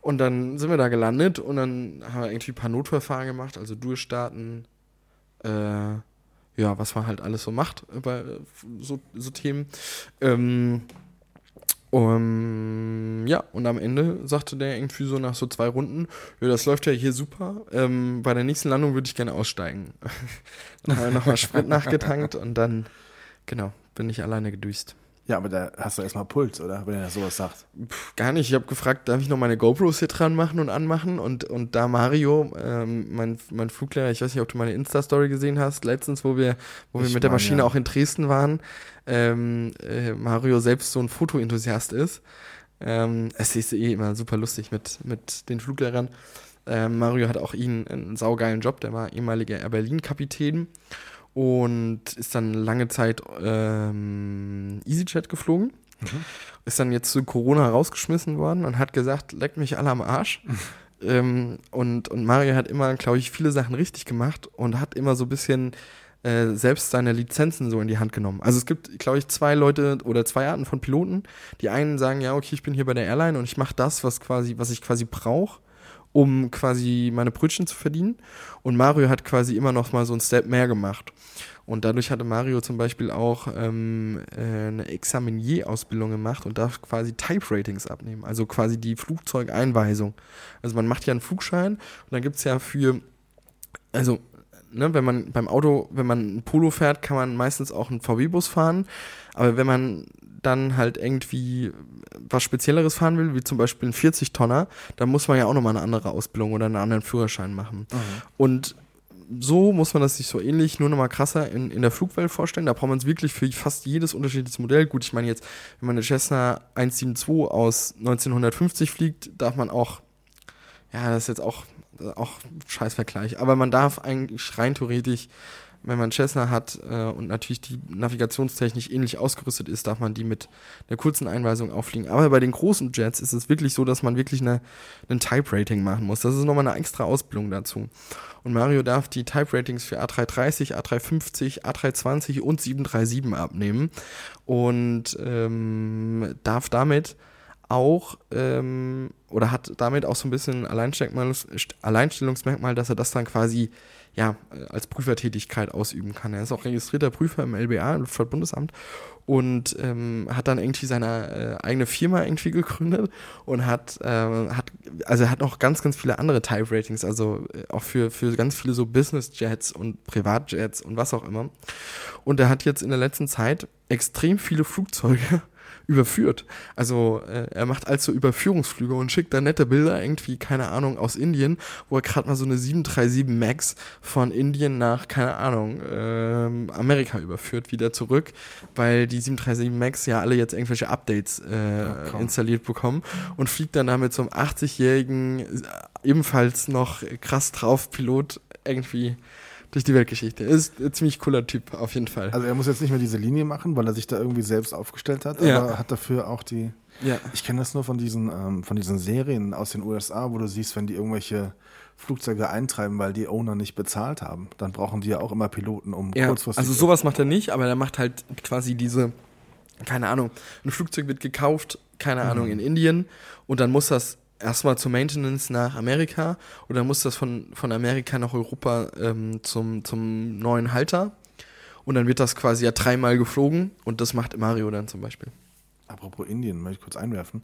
Und dann sind wir da gelandet und dann haben wir irgendwie ein paar Notverfahren gemacht, also durchstarten, äh, ja, was man halt alles so macht bei so, so Themen. Ähm, um, ja, und am Ende sagte der irgendwie so nach so zwei Runden, ja, das läuft ja hier super. Ähm, bei der nächsten Landung würde ich gerne aussteigen. dann haben wir nochmal Sprit nachgetankt und dann, genau, bin ich alleine gedüst. Ja, aber da hast du erstmal Puls, oder? Wenn er sowas sagt. Pff, gar nicht. Ich habe gefragt, darf ich noch meine GoPros hier dran machen und anmachen? Und, und da Mario, ähm, mein, mein Fluglehrer, ich weiß nicht, ob du meine Insta-Story gesehen hast, letztens, wo wir, wo wir mit der Maschine ja. auch in Dresden waren, ähm, äh, Mario selbst so ein Fotoenthusiast ist. Ähm, es ist eh immer super lustig mit, mit den Fluglehrern. Ähm, Mario hat auch ihn einen saugeilen Job, der war ehemaliger Air Berlin-Kapitän und ist dann lange Zeit ähm, EasyJet geflogen. Ist dann jetzt zu Corona rausgeschmissen worden und hat gesagt, leck mich alle am Arsch. ähm, und, und Mario hat immer, glaube ich, viele Sachen richtig gemacht und hat immer so ein bisschen äh, selbst seine Lizenzen so in die Hand genommen. Also es gibt, glaube ich, zwei Leute oder zwei Arten von Piloten. Die einen sagen, ja, okay, ich bin hier bei der Airline und ich mache das, was quasi, was ich quasi brauche, um quasi meine Brötchen zu verdienen. Und Mario hat quasi immer noch mal so einen Step mehr gemacht. Und dadurch hatte Mario zum Beispiel auch ähm, äh, eine Examinier-Ausbildung gemacht und darf quasi Type-Ratings abnehmen, also quasi die Flugzeugeinweisung. Also man macht ja einen Flugschein und dann gibt es ja für, also ne, wenn man beim Auto, wenn man ein Polo fährt, kann man meistens auch einen VW-Bus fahren, aber wenn man dann halt irgendwie was Spezielleres fahren will, wie zum Beispiel ein 40-Tonner, dann muss man ja auch nochmal eine andere Ausbildung oder einen anderen Führerschein machen. Und so muss man das sich so ähnlich, nur nochmal krasser in, in der Flugwelt vorstellen. Da braucht man es wirklich für fast jedes unterschiedliche Modell. Gut, ich meine jetzt, wenn man eine Cessna 172 aus 1950 fliegt, darf man auch, ja, das ist jetzt auch, auch Scheißvergleich, aber man darf eigentlich rein theoretisch wenn man Cessna hat äh, und natürlich die navigationstechnisch ähnlich ausgerüstet ist, darf man die mit einer kurzen Einweisung auffliegen. Aber bei den großen Jets ist es wirklich so, dass man wirklich eine, einen Type-Rating machen muss. Das ist nochmal eine extra Ausbildung dazu. Und Mario darf die Type-Ratings für A330, A350, A320 und 737 abnehmen und ähm, darf damit auch ähm, oder hat damit auch so ein bisschen Alleinstellungsmerkmal, dass er das dann quasi ja, als Prüfertätigkeit ausüben kann. Er ist auch registrierter Prüfer im LBA, im Luftfahrtbundesamt, und ähm, hat dann irgendwie seine äh, eigene Firma irgendwie gegründet und hat, äh, hat, also er hat noch ganz, ganz viele andere Type Ratings, also äh, auch für, für ganz viele so Business Jets und Privatjets und was auch immer. Und er hat jetzt in der letzten Zeit extrem viele Flugzeuge überführt. Also äh, er macht also Überführungsflüge und schickt da nette Bilder irgendwie, keine Ahnung, aus Indien, wo er gerade mal so eine 737 MAX von Indien nach, keine Ahnung, äh, Amerika überführt, wieder zurück, weil die 737 MAX ja alle jetzt irgendwelche Updates äh, oh, installiert bekommen und fliegt dann damit zum 80-jährigen, äh, ebenfalls noch krass drauf Pilot irgendwie durch die Weltgeschichte. Ist ein ziemlich cooler Typ, auf jeden Fall. Also er muss jetzt nicht mehr diese Linie machen, weil er sich da irgendwie selbst aufgestellt hat, ja. aber hat dafür auch die. Ja. Ich kenne das nur von diesen, ähm, von diesen Serien aus den USA, wo du siehst, wenn die irgendwelche Flugzeuge eintreiben, weil die Owner nicht bezahlt haben, dann brauchen die ja auch immer Piloten, um ja, kurzfristig. Also sowas macht er nicht, aber er macht halt quasi diese, keine Ahnung, ein Flugzeug wird gekauft, keine Ahnung, mhm. in Indien und dann muss das erstmal zur Maintenance nach Amerika und dann muss das von, von Amerika nach Europa ähm, zum, zum neuen Halter. Und dann wird das quasi ja dreimal geflogen und das macht Mario dann zum Beispiel. Apropos Indien, möchte ich kurz einwerfen.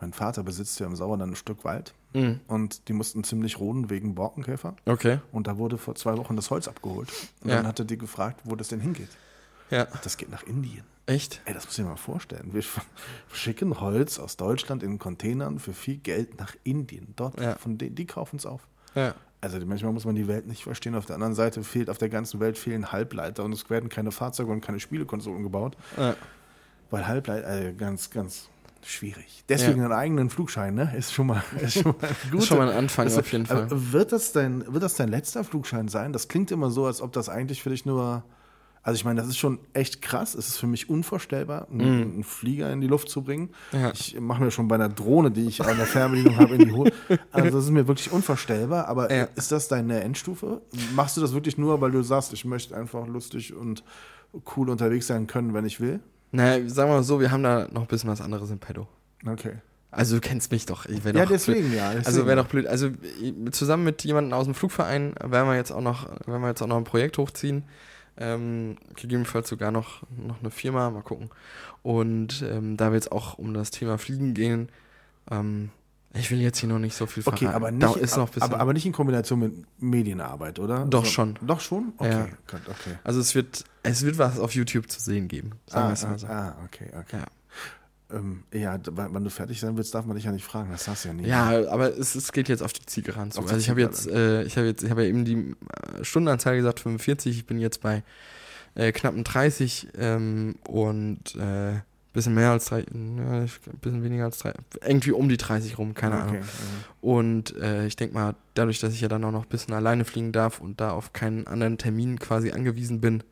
Mein Vater besitzt ja im Sauerland ein Stück Wald mhm. und die mussten ziemlich roden wegen Borkenkäfer. Okay. Und da wurde vor zwei Wochen das Holz abgeholt. Und ja. dann hatte die gefragt, wo das denn hingeht. Ja. Das geht nach Indien. Echt? Ey, das muss ich mir mal vorstellen. Wir schicken Holz aus Deutschland in Containern für viel Geld nach Indien. Dort, ja. von denen, die kaufen es auf. Ja. Also manchmal muss man die Welt nicht verstehen. Auf der anderen Seite fehlt auf der ganzen Welt fehlen Halbleiter und es werden keine Fahrzeuge und keine Spielekonsolen gebaut. Ja. Weil Halbleiter, also ganz, ganz schwierig. Deswegen ja. einen eigenen Flugschein, ne? Ist schon mal, ist schon mal, gut. ist schon mal ein Anfang also, auf jeden Fall. Wird das, dein, wird das dein letzter Flugschein sein? Das klingt immer so, als ob das eigentlich für dich nur also ich meine, das ist schon echt krass. Es ist für mich unvorstellbar, einen, mm. einen Flieger in die Luft zu bringen. Ja. Ich mache mir schon bei einer Drohne, die ich an der Fernbedienung habe, in die Hose. Also das ist mir wirklich unvorstellbar. Aber ja. ist das deine Endstufe? Machst du das wirklich nur, weil du sagst, ich möchte einfach lustig und cool unterwegs sein können, wenn ich will? Naja, sagen wir mal so, wir haben da noch ein bisschen was anderes im Pedo. Okay. Also du kennst mich doch. Ich ja, deswegen, blöd. ja. Deswegen. Also wäre doch blöd. Also zusammen mit jemandem aus dem Flugverein werden wir jetzt auch noch, werden wir jetzt auch noch ein Projekt hochziehen. Ähm, gegebenenfalls sogar noch, noch eine Firma, mal gucken. Und ähm, da wird es auch um das Thema Fliegen gehen. Ähm, ich will jetzt hier noch nicht so viel verraten. Okay, aber nicht, ist noch aber, aber, nicht in Kombination mit Medienarbeit, oder? Doch also, schon. Doch schon? Okay, ja. okay. Also es wird, es wird was auf YouTube zu sehen geben. Sagen ah, wir es mal so. Ah, okay, okay. Ja. Ähm, ja, wann du fertig sein willst, darf man dich ja nicht fragen. Das hast du ja nicht. Ja, aber es, es geht jetzt auf die Zielgeraden zu. Also ich habe jetzt, äh, ich habe jetzt, ich habe ja eben die äh, Stundenanzahl gesagt, 45. Ich bin jetzt bei äh, knappen 30 ähm, und äh, bisschen mehr als drei, ja, bisschen weniger als drei, irgendwie um die 30 rum, keine okay, Ahnung. Ja. Und äh, ich denke mal, dadurch, dass ich ja dann auch noch ein bisschen alleine fliegen darf und da auf keinen anderen Termin quasi angewiesen bin,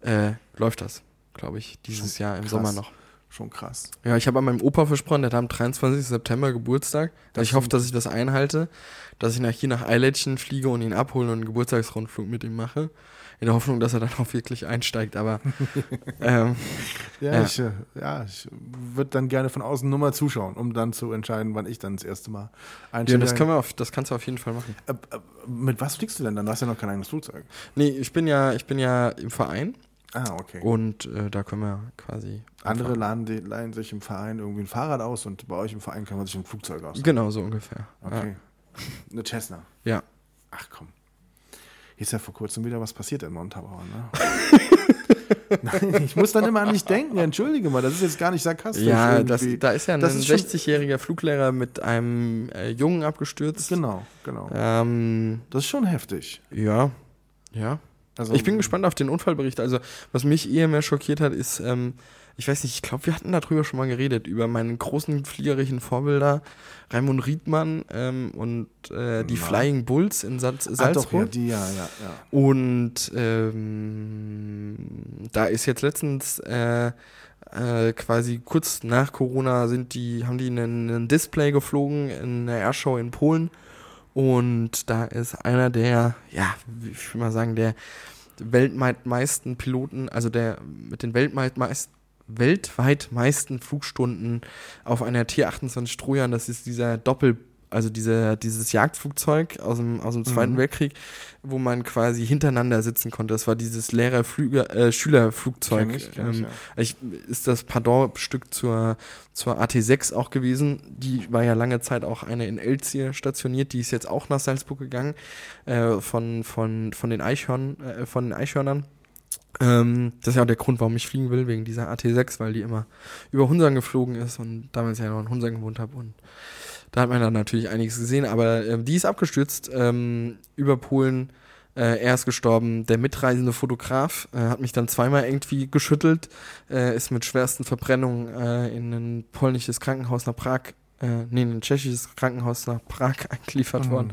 äh, läuft das, glaube ich, dieses Jahr im Krass. Sommer noch schon krass. Ja, ich habe an meinem Opa versprochen, der hat am 23. September Geburtstag. Das ich hoffe, dass ich das einhalte, dass ich nach hier nach Eilädchen fliege und ihn abholen und einen Geburtstagsrundflug mit ihm mache. In der Hoffnung, dass er dann auch wirklich einsteigt. Aber ähm, ja, ja, ich, äh, ja, ich würde dann gerne von außen nur mal zuschauen, um dann zu entscheiden, wann ich dann das erste Mal einsteige. Ja, das, können wir auf, das kannst du auf jeden Fall machen. Äh, äh, mit was fliegst du denn dann? Du hast ja noch kein eigenes Flugzeug. Nee, ich bin ja, ich bin ja im Verein. Ah, okay. Und äh, da können wir quasi. Andere laden, die, leihen sich im Verein irgendwie ein Fahrrad aus und bei euch im Verein kann man sich ein Flugzeug aus. Genau, so ungefähr. Okay. Ja. Eine Cessna. Ja. Ach komm. Hier ist ja vor kurzem wieder was passiert in Montabaur, ne? Nein, ich muss dann immer an dich denken. Entschuldige mal, das ist jetzt gar nicht sarkastisch. Ja, das, da ist ja ein Das ist schon- 60-jähriger Fluglehrer mit einem äh, Jungen abgestürzt. Genau, genau. Ähm, Das ist schon heftig. ja, ja. Also, Ich bin gespannt auf den Unfallbericht. Also, was mich eher mehr schockiert hat, ist, ähm, ich weiß nicht, ich glaube, wir hatten darüber schon mal geredet, über meinen großen fliegerischen Vorbilder, Raimund Riedmann ähm, und äh, die Na. Flying Bulls in Salz Ah, Salzburg. doch, ja, die, ja, ja, ja. Und ähm, da ist jetzt letztens äh, äh, quasi kurz nach Corona sind die, haben die einen, einen Display geflogen in der Airshow in Polen. Und da ist einer der, ja, ich will mal sagen, der weltweit meisten Piloten, also der mit den weltweit meist, weltweit meisten Flugstunden auf einer T-28 Trojan, das ist dieser Doppel, also dieser, dieses Jagdflugzeug aus dem, aus dem Zweiten Mhm. Weltkrieg, wo man quasi hintereinander sitzen konnte. Das war dieses Flüger, äh, Schülerflugzeug. Ähm, ja. ist das Pardon-Stück zur, zur AT6 auch gewesen. Die war ja lange Zeit auch eine in Elzier stationiert. Die ist jetzt auch nach Salzburg gegangen äh, von, von, von, den Eichhörn, äh, von den Eichhörnern. Ähm, das ist ja auch der Grund, warum ich fliegen will, wegen dieser AT6, weil die immer über Hunsang geflogen ist und damals ja noch in Hunsang gewohnt habe. Und da hat man dann natürlich einiges gesehen, aber ähm, die ist abgestürzt ähm, über Polen. Äh, er ist gestorben. Der mitreisende Fotograf äh, hat mich dann zweimal irgendwie geschüttelt, äh, ist mit schwersten Verbrennungen äh, in ein polnisches Krankenhaus nach Prag, äh, nee, in ein tschechisches Krankenhaus nach Prag eingeliefert worden.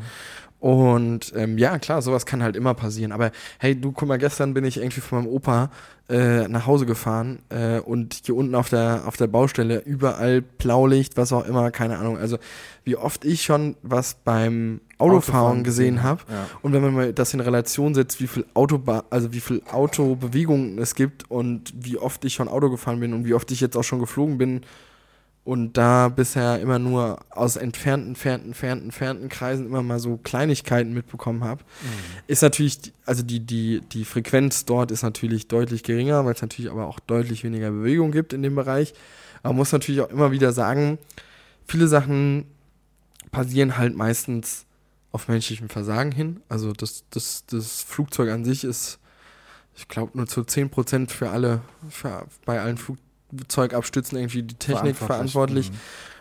Und ähm, ja, klar, sowas kann halt immer passieren. Aber hey, du, guck mal, gestern bin ich irgendwie von meinem Opa äh, nach Hause gefahren äh, und hier unten auf der, auf der Baustelle überall Blaulicht, was auch immer, keine Ahnung. Also wie oft ich schon was beim Autofahren gesehen habe. Ja. Und wenn man mal das in Relation setzt, wie viel Autoba also wie viel Autobewegungen es gibt und wie oft ich schon Auto gefahren bin und wie oft ich jetzt auch schon geflogen bin und da bisher immer nur aus entfernten, entfernten, entfernten, entfernten Kreisen immer mal so Kleinigkeiten mitbekommen habe, ist natürlich, also die, die, die Frequenz dort ist natürlich deutlich geringer, weil es natürlich aber auch deutlich weniger Bewegung gibt in dem Bereich. Aber man muss natürlich auch immer wieder sagen, viele Sachen passieren halt meistens auf menschlichem Versagen hin. Also das, das, das Flugzeug an sich ist, ich glaube, nur zu 10% für alle, für, bei allen Flugzeugabstürzen irgendwie die Technik verantwortlich. Mhm.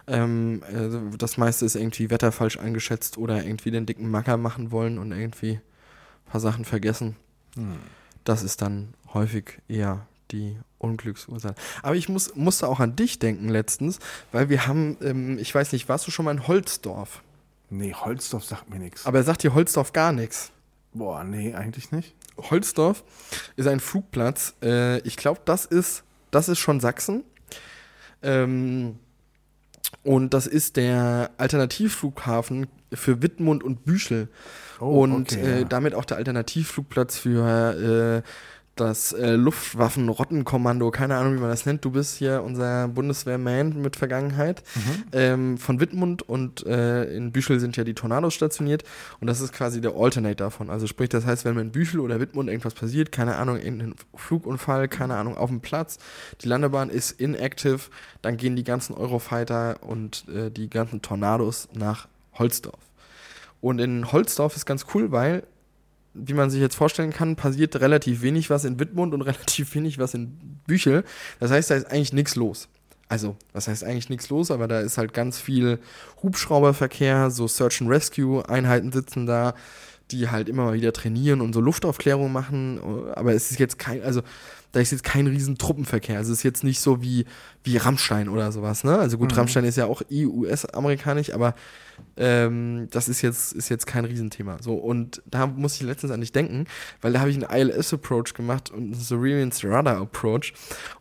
Ähm, also das meiste ist irgendwie wetterfalsch eingeschätzt oder irgendwie den dicken Macker machen wollen und irgendwie ein paar Sachen vergessen. Mhm. Das ist dann häufig eher die Unglücksursache. Aber ich muss, musste auch an dich denken letztens, weil wir haben, ähm, ich weiß nicht, warst du schon mal in Holzdorf? Nee, Holzdorf sagt mir nichts. Aber er sagt dir Holzdorf gar nichts. Boah, nee, eigentlich nicht. Holzdorf ist ein Flugplatz. Äh, ich glaube, das ist, das ist schon Sachsen. Ähm, und das ist der Alternativflughafen für Wittmund und Büchel. Oh, und okay, äh, ja. damit auch der Alternativflugplatz für äh, das äh, Luftwaffenrottenkommando, keine Ahnung, wie man das nennt. Du bist hier unser Bundeswehrman mit Vergangenheit. Mhm. Ähm, von Wittmund und äh, in Büchel sind ja die Tornados stationiert und das ist quasi der Alternate davon. Also sprich, das heißt, wenn in Büchel oder Wittmund irgendwas passiert, keine Ahnung, irgendein Flugunfall, keine Ahnung, auf dem Platz, die Landebahn ist inactive, dann gehen die ganzen Eurofighter und äh, die ganzen Tornados nach Holzdorf. Und in Holzdorf ist ganz cool, weil, wie man sich jetzt vorstellen kann, passiert relativ wenig was in Wittmund und relativ wenig was in Büchel. Das heißt, da ist eigentlich nichts los. Also, das heißt eigentlich nichts los, aber da ist halt ganz viel Hubschrauberverkehr, so Search and Rescue Einheiten sitzen da, die halt immer mal wieder trainieren und so Luftaufklärung machen, aber es ist jetzt kein, also da ist jetzt kein riesen Truppenverkehr. Also es ist jetzt nicht so wie, wie Rammstein oder sowas, ne? Also gut, Mhm. Rammstein ist ja auch EU-US-amerikanisch, aber ähm, das ist jetzt, ist jetzt kein Riesenthema. So, und da muss ich letztens an dich denken, weil da habe ich einen ILS-Approach gemacht und einen Surveillance Radar Approach.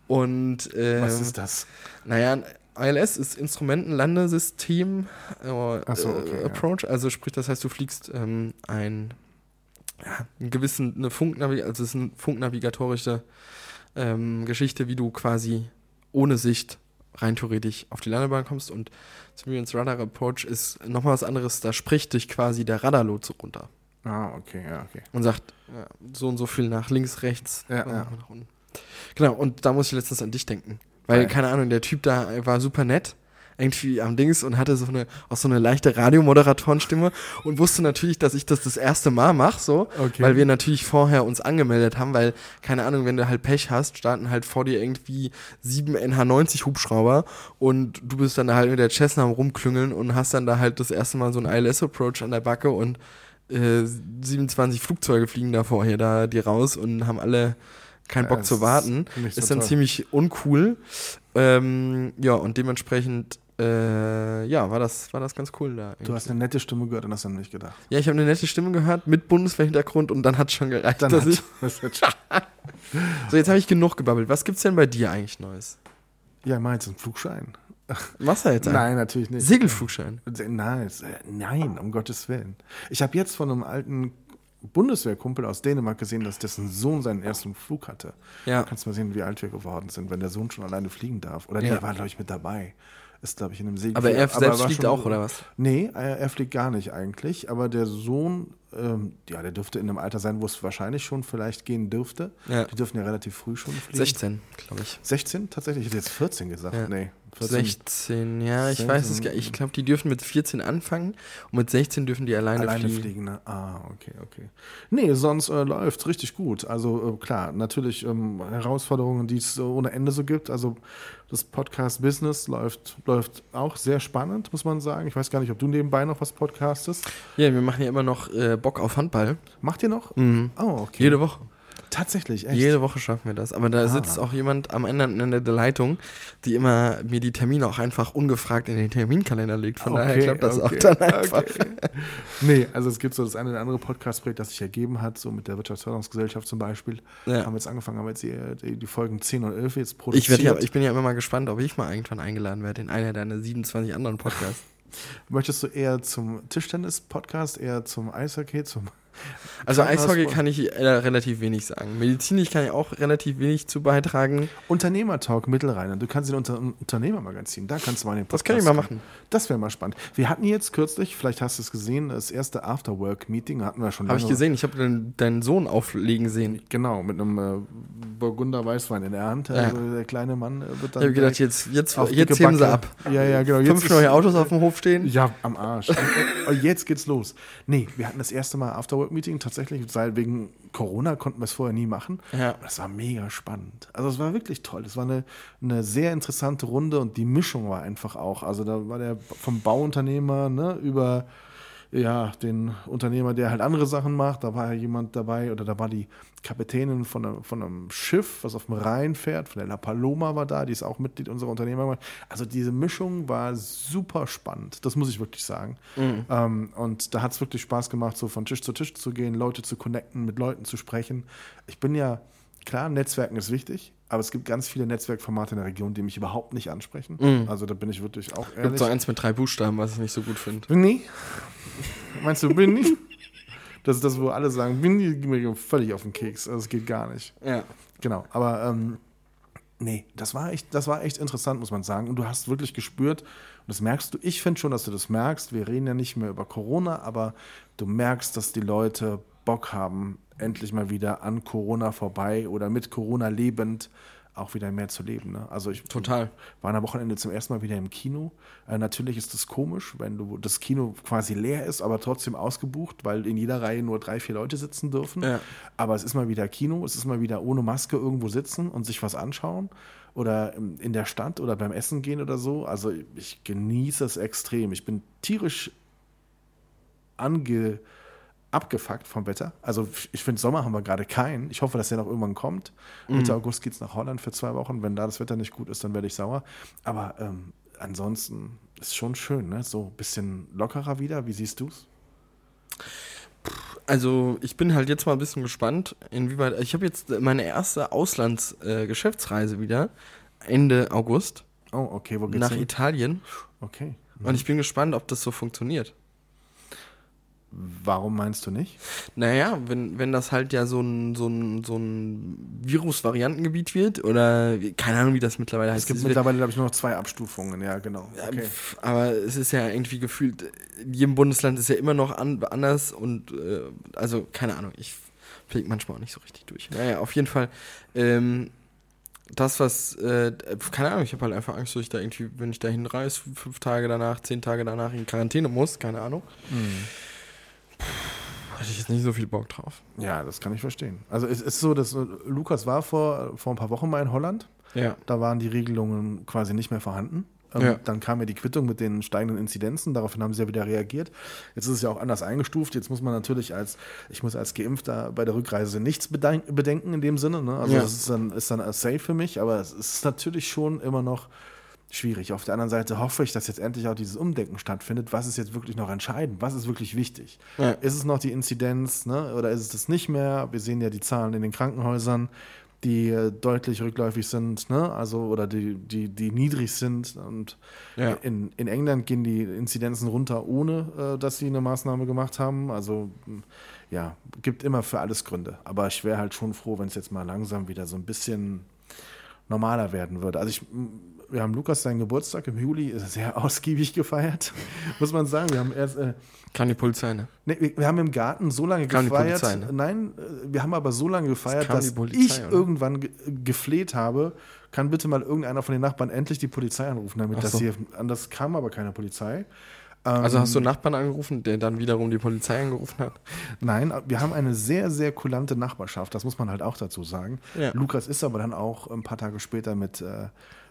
Und ähm, Was ist das? naja, ein ILS ist Instrumentenlandesystem äh, so, okay, äh, ja. Approach. Also sprich, das heißt, du fliegst ähm, ein, ja, einen gewissen, eine Funknavi also es ist eine funknavigatorische ähm, Geschichte, wie du quasi ohne Sicht rein theoretisch auf die Landebahn kommst und Surveillance Radar Approach ist nochmal was anderes, da spricht dich quasi der Radarlotse runter Ah, okay, ja, okay. und sagt, ja, so und so viel nach links, rechts, Ja, nach unten. Genau, und da muss ich letztens an dich denken. Weil, Geil. keine Ahnung, der Typ da war super nett, irgendwie am Dings und hatte so eine, auch so eine leichte Radiomoderatorenstimme und wusste natürlich, dass ich das das erste Mal mache, so, Okay. weil wir natürlich vorher uns angemeldet haben, weil, keine Ahnung, wenn du halt Pech hast, starten halt vor dir irgendwie sieben NH90 Hubschrauber und du bist dann da halt mit der Cessna rumklüngeln und hast dann da halt das erste Mal so einen ILS-Approach an der Backe und äh, 27 Flugzeuge fliegen da vorher da dir raus und haben alle keinen Ja, Bock das zu warten. ist so Ist dann toll. ziemlich uncool. Ähm, ja, und dementsprechend, äh, ja, war das, war das ganz cool da. Du hast eine nette Stimme gehört und hast dann nicht gedacht. ja, ich habe eine nette Stimme gehört mit Bundeswehrhintergrund und dann hat schon gereicht. Dann dass hat, ich, das hat schon, so, jetzt habe ich genug gebabbelt. Was gibt's denn bei dir eigentlich Neues? ja, meinst du einen Flugschein? Was da jetzt? Nein, natürlich nicht. Segelflugschein. Nein, es- äh, nein, um Gottes Willen. Ich habe jetzt von einem alten Bundeswehrkumpel aus Dänemark gesehen, dass dessen Sohn seinen ersten Flug hatte. Ja. Kannst mal sehen, wie alt wir geworden sind, wenn der Sohn schon alleine fliegen darf. Oder Ja. der war, glaube ich, mit dabei. Ist, glaube ich, in einem Segel. Aber er selbst fliegt auch, oder was? Nee, er, er fliegt gar nicht eigentlich. Aber der Sohn, ähm, ja, der dürfte in einem Alter sein, wo es wahrscheinlich schon vielleicht gehen dürfte. Ja. Die dürfen ja relativ früh schon fliegen. 16, glaube ich. 16 tatsächlich? Ich hätte jetzt 14 gesagt. Ja. Nee, 14. 16, ja, ich 16. weiß es gar Ich glaube, die dürfen mit 14 anfangen und mit 16 dürfen die alleine, Alleine fliegen. fliegen. ne? Ah, okay, okay. Nee, sonst äh, läuft richtig gut. Also äh, klar, natürlich ähm, Herausforderungen, die es äh, ohne Ende so gibt. Also das Podcast-Business läuft, läuft auch sehr spannend, muss man sagen. Ich weiß gar nicht, ob du nebenbei noch was podcastest. Ja, wir machen ja immer noch äh, Bock auf Handball. Macht ihr noch? Mhm. Oh, okay. Jede Woche. Tatsächlich, echt. Jede Woche schaffen wir das. Aber da Ah. sitzt auch jemand am anderen Ende der Leitung, die immer mir die Termine auch einfach ungefragt in den Terminkalender legt. Von daher klappt das auch dann einfach. Okay. Nee, also es gibt so das eine oder andere Podcast-Projekt, das sich ergeben hat, so mit der Wirtschaftsförderungsgesellschaft zum Beispiel. Ja. Haben jetzt angefangen, haben jetzt die, die, die Folgen 10 und 11 jetzt Ich, produziert. werd ja, ich bin ja immer mal gespannt, ob ich mal irgendwann eingeladen werde in einer deiner 27 anderen Podcasts. Möchtest du eher zum Tischtennis-Podcast, eher zum Eishockey, zum Also Eishockey kann ich äh, relativ wenig sagen. Medizinisch kann ich auch relativ wenig zu beitragen. Unternehmertalk Mittelrhein. Du kannst in unter Unternehmermagazin, da kannst du mal den Das Podcast kann ich mal machen. Das wäre mal spannend. Wir hatten jetzt kürzlich, vielleicht hast du es gesehen, das erste Afterwork-Meeting hatten wir schon Habe ich gesehen. Ich habe deinen, deinen Sohn auflegen sehen. Genau, mit einem äh, Burgunder Weißwein in der Hand. Ja. Also der kleine Mann äh, wird dann Ich habe gedacht, jetzt, jetzt, jetzt heben sie ab. Ja, ja, genau. Fünf ist- neue Autos auf dem Hof stehen. Ja, am Arsch. Jetzt geht's los. Nee, wir hatten das erste Mal Afterwork-Meeting. Tatsächlich, weil wegen Corona konnten wir es vorher nie machen. Ja. Das war mega spannend. Also es war wirklich toll. Es war eine, eine sehr interessante Runde und die Mischung war einfach auch. Also da war der vom Bauunternehmer ne, über ja, den Unternehmer, der halt andere Sachen macht. Da war jemand dabei oder da war die Kapitänin von einem, von einem Schiff, was auf dem Rhein fährt, von der La Paloma war da, die ist auch Mitglied unserer Unternehmer. Also diese Mischung war super spannend, das muss ich wirklich sagen. Ähm, und da hat es wirklich Spaß gemacht, so von Tisch zu Tisch zu gehen, Leute zu connecten, mit Leuten zu sprechen. Ich bin ja, klar, Netzwerken ist wichtig, aber es gibt ganz viele Netzwerkformate in der Region, die mich überhaupt nicht ansprechen. Also da bin ich wirklich auch Gibt ehrlich. so eins mit drei Buchstaben, was ich nicht so gut finde. Winnie? Meinst du Winnie? Das ist das, wo alle sagen, Winnie geht mir völlig auf den Keks. Also es geht gar nicht. Ja. Genau. Aber ähm, nee, das war echt, das war echt interessant, muss man sagen. Und du hast wirklich gespürt, und das merkst du, ich finde schon, dass du das merkst. Wir reden ja nicht mehr über Corona, aber du merkst, dass die Leute Bock haben, endlich mal wieder an Corona vorbei oder mit Corona lebend auch wieder mehr zu leben. Ne? Also ich Total. war am Wochenende zum ersten Mal wieder im Kino. Äh, natürlich ist es komisch, wenn du das Kino quasi leer ist, aber trotzdem ausgebucht, weil in jeder Reihe nur drei, vier Leute sitzen dürfen. Ja. Aber es ist mal wieder Kino, es ist mal wieder ohne Maske irgendwo sitzen und sich was anschauen. Oder im- in der Stadt oder beim Essen gehen oder so. Also ich genieße es extrem. Ich bin tierisch ange abgefuckt vom Wetter. Also ich finde, Sommer haben wir gerade keinen. Ich hoffe, dass der noch irgendwann kommt. Mitte August geht es nach Holland für zwei Wochen. Wenn da das Wetter nicht gut ist, dann werde ich sauer. Aber ähm, ansonsten ist schon schön, ne? So ein bisschen lockerer wieder. Wie siehst du es? Also ich bin halt jetzt mal ein bisschen gespannt, inwieweit. Ich habe jetzt meine erste Auslandsgeschäftsreise äh, wieder Ende August Oh, okay, wo geht's nach hin? Italien Okay. und ich bin gespannt, ob das so funktioniert. Warum meinst du nicht? Naja, wenn, wenn das halt ja so ein, so ein, so ein Virus-Variantengebiet wird oder keine Ahnung, wie das mittlerweile heißt. Es gibt mittlerweile, glaube ich, nur noch zwei Abstufungen. Ja, genau. Okay. Aber es ist ja irgendwie gefühlt, in jedem Bundesland ist ja immer noch an, anders und äh, also keine Ahnung, ich blick manchmal auch nicht so richtig durch. Naja, auf jeden Fall. Ähm, das, was, äh, keine Ahnung, ich habe halt einfach Angst, dass ich da irgendwie, wenn ich da hinreise, fünf Tage danach, zehn Tage danach in Quarantäne muss, keine Ahnung. Puh, hatte ich jetzt nicht so viel Bock drauf. Ja, das kann ich verstehen. Also es ist so, dass äh, Lukas war vor, vor ein paar Wochen mal in Holland. Ja. Da waren die Regelungen quasi nicht mehr vorhanden. Ähm, Ja. Dann kam ja die Quittung mit den steigenden Inzidenzen. Daraufhin haben sie ja wieder reagiert. Jetzt ist es ja auch anders eingestuft. Jetzt muss man natürlich als, ich muss als Geimpfter bei der Rückreise nichts bedenken in dem Sinne. Ne? Also Ja. das ist dann, ist dann safe für mich. Aber es ist natürlich schon immer noch schwierig. Auf der anderen Seite hoffe ich, dass jetzt endlich auch dieses Umdenken stattfindet. Was ist jetzt wirklich noch entscheidend? Was ist wirklich wichtig? Ja. Ist es noch die Inzidenz ne? oder ist es das nicht mehr? Wir sehen ja die Zahlen in den Krankenhäusern, die äh, deutlich rückläufig sind, ne? also oder die, die, die niedrig sind. Und Ja. in, in England gehen die Inzidenzen runter, ohne äh, dass sie eine Maßnahme gemacht haben. Also ja, gibt immer für alles Gründe. Aber ich wäre halt schon froh, wenn es jetzt mal langsam wieder so ein bisschen normaler werden würde. Also ich, wir haben Lukas seinen Geburtstag im Juli sehr ausgiebig gefeiert, muss man sagen. Wir haben erst, äh, Kann die Polizei, ne? nee, wir, wir haben im Garten so lange die gefeiert. Polizei, ne? Nein, äh, wir haben aber so lange gefeiert, kam dass die Polizei, ich oder? irgendwann ge gefleht habe, kann bitte mal irgendeiner von den Nachbarn endlich die Polizei anrufen, damit Ach das so. hier, anders kam aber keine Polizei. Also Ähm. hast du einen Nachbarn angerufen, der dann wiederum die Polizei angerufen hat? Nein, wir haben eine sehr, sehr kulante Nachbarschaft, das muss man halt auch dazu sagen. Ja. Lukas ist aber dann auch ein paar Tage später mit äh,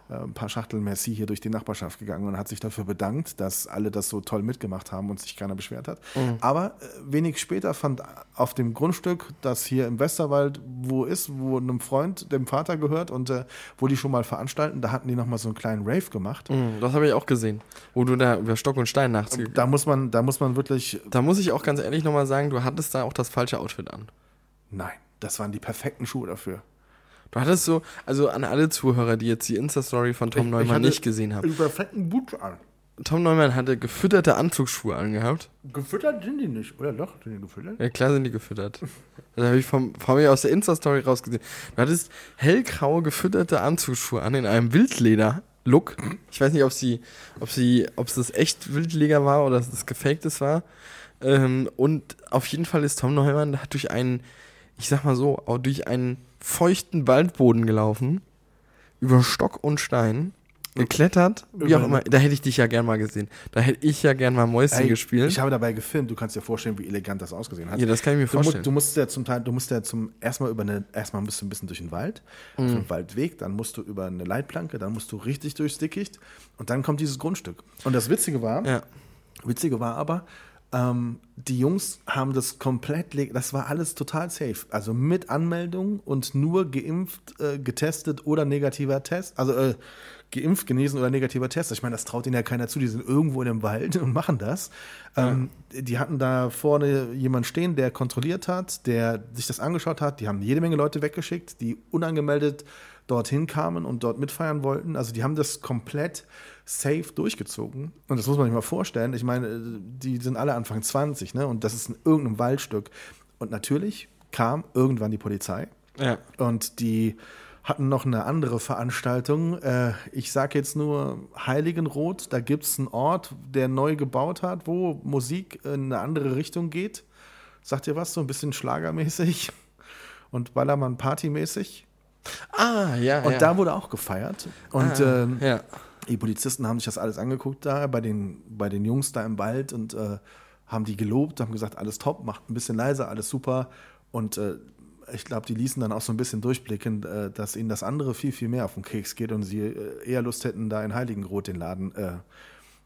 ein paar Schachteln Merci hier durch die Nachbarschaft gegangen und hat sich dafür bedankt, dass alle das so toll mitgemacht haben und sich keiner beschwert hat. Mhm. Aber äh, wenig später fand auf dem Grundstück, das hier im Westerwald wo ist, wo einem Freund, dem Vater gehört und äh, wo die schon mal veranstalten, da hatten die nochmal so einen kleinen Rave gemacht. Mhm, das habe ich auch gesehen. Wo du da über Stock und Stein nachts Da muss man, da muss man wirklich, Da muss ich auch ganz ehrlich nochmal sagen, du hattest da auch das falsche Outfit an. nein, das waren die perfekten Schuhe dafür. Du hattest so, also an alle Zuhörer, die jetzt die Insta-Story von Tom Ich- ich Neumann hatte nicht gesehen haben. Die perfekten Boots an. Tom Neumann hatte gefütterte Anzugsschuhe angehabt. Gefüttert sind die nicht, oder doch? Sind die gefüttert? Ja, klar sind die gefüttert. Das habe ich vom, vom mir aus der Insta-Story rausgesehen. Du hattest hellgraue gefütterte Anzugsschuhe an in einem Wildleder-Look. Ich weiß nicht, ob sie, ob sie, ob es das echt Wildleder war oder dass es gefaktes war. Ähm, und auf jeden Fall ist Tom Neumann durch einen, ich sag mal so, auch durch einen feuchten Waldboden gelaufen, über Stock und Stein, geklettert, wie auch immer. Da hätte ich dich ja gern mal gesehen. Da hätte ich ja gern mal Mäuschen Ey, gespielt. Ich habe dabei gefilmt, du kannst dir vorstellen, wie elegant das ausgesehen hat. ja, das kann ich mir Du, mu vorstellen. du musst ja zum Teil, du musst ja zum erstmal über eine, erstmal bist du ein bisschen durch den Wald, auf Mhm. den Waldweg, dann musst du über eine Leitplanke, dann musst du richtig durchs Dickicht und dann kommt dieses Grundstück. Und das Witzige war, ja. Witzige war aber, ähm, die Jungs haben das komplett, das war alles total safe. Also mit Anmeldung und nur geimpft, äh, getestet oder negativer Test. Also äh, geimpft, genesen oder negativer Test. Ich meine, das traut ihnen ja keiner zu. Die sind irgendwo in dem Wald und machen das. Ähm, Die hatten da vorne jemand stehen, der kontrolliert hat, der sich das angeschaut hat. Die haben jede Menge Leute weggeschickt, die unangemeldet dorthin kamen und dort mitfeiern wollten. Also die haben das komplett safe durchgezogen. Und das muss man sich mal vorstellen. Ich meine, die sind alle Anfang 20, ne? Und das ist in irgendeinem Waldstück. Und natürlich kam irgendwann die Polizei. Ja. Und die hatten noch eine andere Veranstaltung. Äh, ich sage jetzt nur Heiligenroth. Da gibt es einen Ort, der neu gebaut hat, wo Musik in eine andere Richtung geht. Sagt ihr was? So ein bisschen schlagermäßig und Ballermann-Partymäßig. Ah, ja. Und ja. da wurde auch gefeiert. Und ah, ähm, ja. Die Polizisten haben sich das alles angeguckt da bei den, bei den Jungs da im Wald und äh, haben die gelobt, haben gesagt, alles top, macht ein bisschen leiser, alles super. Und äh, ich glaube, die ließen dann auch so ein bisschen durchblicken, äh, dass ihnen das andere viel, viel mehr auf den Keks geht und sie äh, eher Lust hätten, da in Heiligenroth den Laden äh,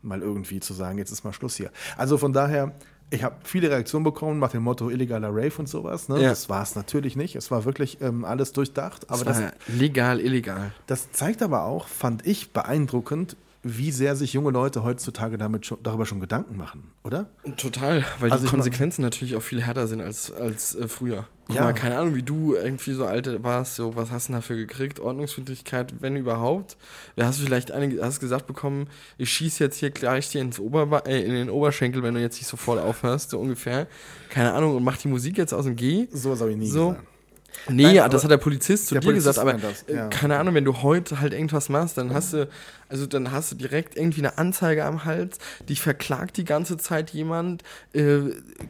mal irgendwie zu sagen, jetzt ist mal Schluss hier. Also von daher, ich habe viele Reaktionen bekommen nach dem Motto illegaler Rave und sowas. Ne? Ja. Das war es natürlich nicht. Es war wirklich ähm, alles durchdacht. Aber Das das, legal, illegal. das zeigt aber auch, fand ich beeindruckend, wie sehr sich junge Leute heutzutage damit schon, darüber schon Gedanken machen, oder? Total, weil Also die Konsequenzen natürlich auch viel härter sind als, als äh, früher. Ja. mal, keine Ahnung, wie du irgendwie so alt warst, so, was hast du dafür gekriegt? Ordnungswidrigkeit, wenn überhaupt. Da hast du vielleicht einige, hast gesagt bekommen, ich schieße jetzt hier gleich dir ins Oberba äh, in den Oberschenkel, wenn du jetzt nicht sofort aufhörst, so ungefähr. Keine Ahnung, und mach die Musik jetzt aus dem G. So habe ich nie So. gesagt. Nee, Nein, ja, das hat der Polizist zu der dir Polizist gesagt, aber das, äh, ja. keine Ahnung, wenn du heute halt irgendwas machst, dann hast du, also dann hast du direkt irgendwie eine Anzeige am Hals, dich verklagt die ganze Zeit jemand, äh,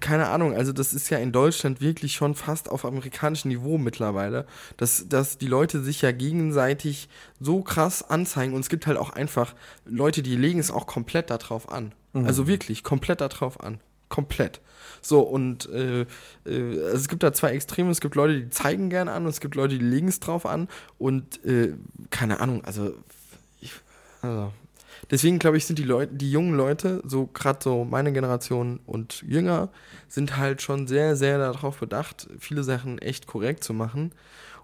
keine Ahnung, also das ist ja in Deutschland wirklich schon fast auf amerikanischem Niveau mittlerweile, dass, dass die Leute sich ja gegenseitig so krass anzeigen und es gibt halt auch einfach Leute, die legen es auch komplett darauf an. Also wirklich, komplett darauf an. Komplett. So, und äh, äh, es gibt da zwei Extreme. Es gibt Leute, die zeigen gern an und es gibt Leute, die legen es drauf an. Und äh, keine Ahnung, also, ich, also deswegen glaube ich, sind die Leute, die jungen Leute, so gerade so meine Generation und jünger, sind halt schon sehr, sehr darauf bedacht, viele Sachen echt korrekt zu machen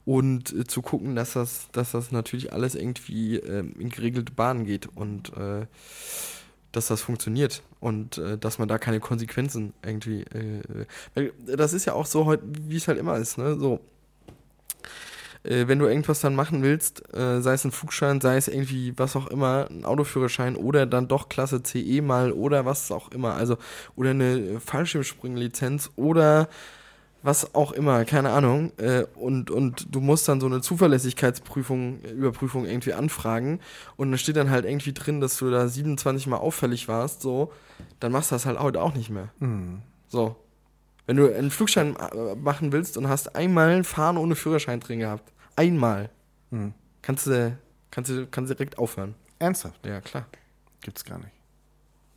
und äh, zu gucken, dass das, dass das natürlich alles irgendwie ähm, in geregelte Bahnen geht und äh, dass das funktioniert und äh, dass man da keine Konsequenzen irgendwie. Äh, weil das ist ja auch so wie es halt immer ist, ne? So. Äh, wenn du irgendwas dann machen willst, äh, sei es ein Flugschein, sei es irgendwie was auch immer, ein Autoführerschein oder dann doch Klasse CE mal oder was auch immer, also oder eine Fallschirmspringlizenz oder was auch immer, keine Ahnung. Äh, und, und du musst dann so eine Zuverlässigkeitsprüfung, äh, Überprüfung irgendwie anfragen. Und da steht dann halt irgendwie drin, dass du da 27 Mal auffällig warst, so, dann machst du das halt heute auch nicht mehr. Mhm. So. Wenn du einen Flugschein äh, machen willst und hast einmal Fahren ohne Führerschein drin gehabt, einmal, Mhm. kannst du, kannst du, kannst du direkt aufhören. Ernsthaft? Ja, klar. Gibt's gar nicht.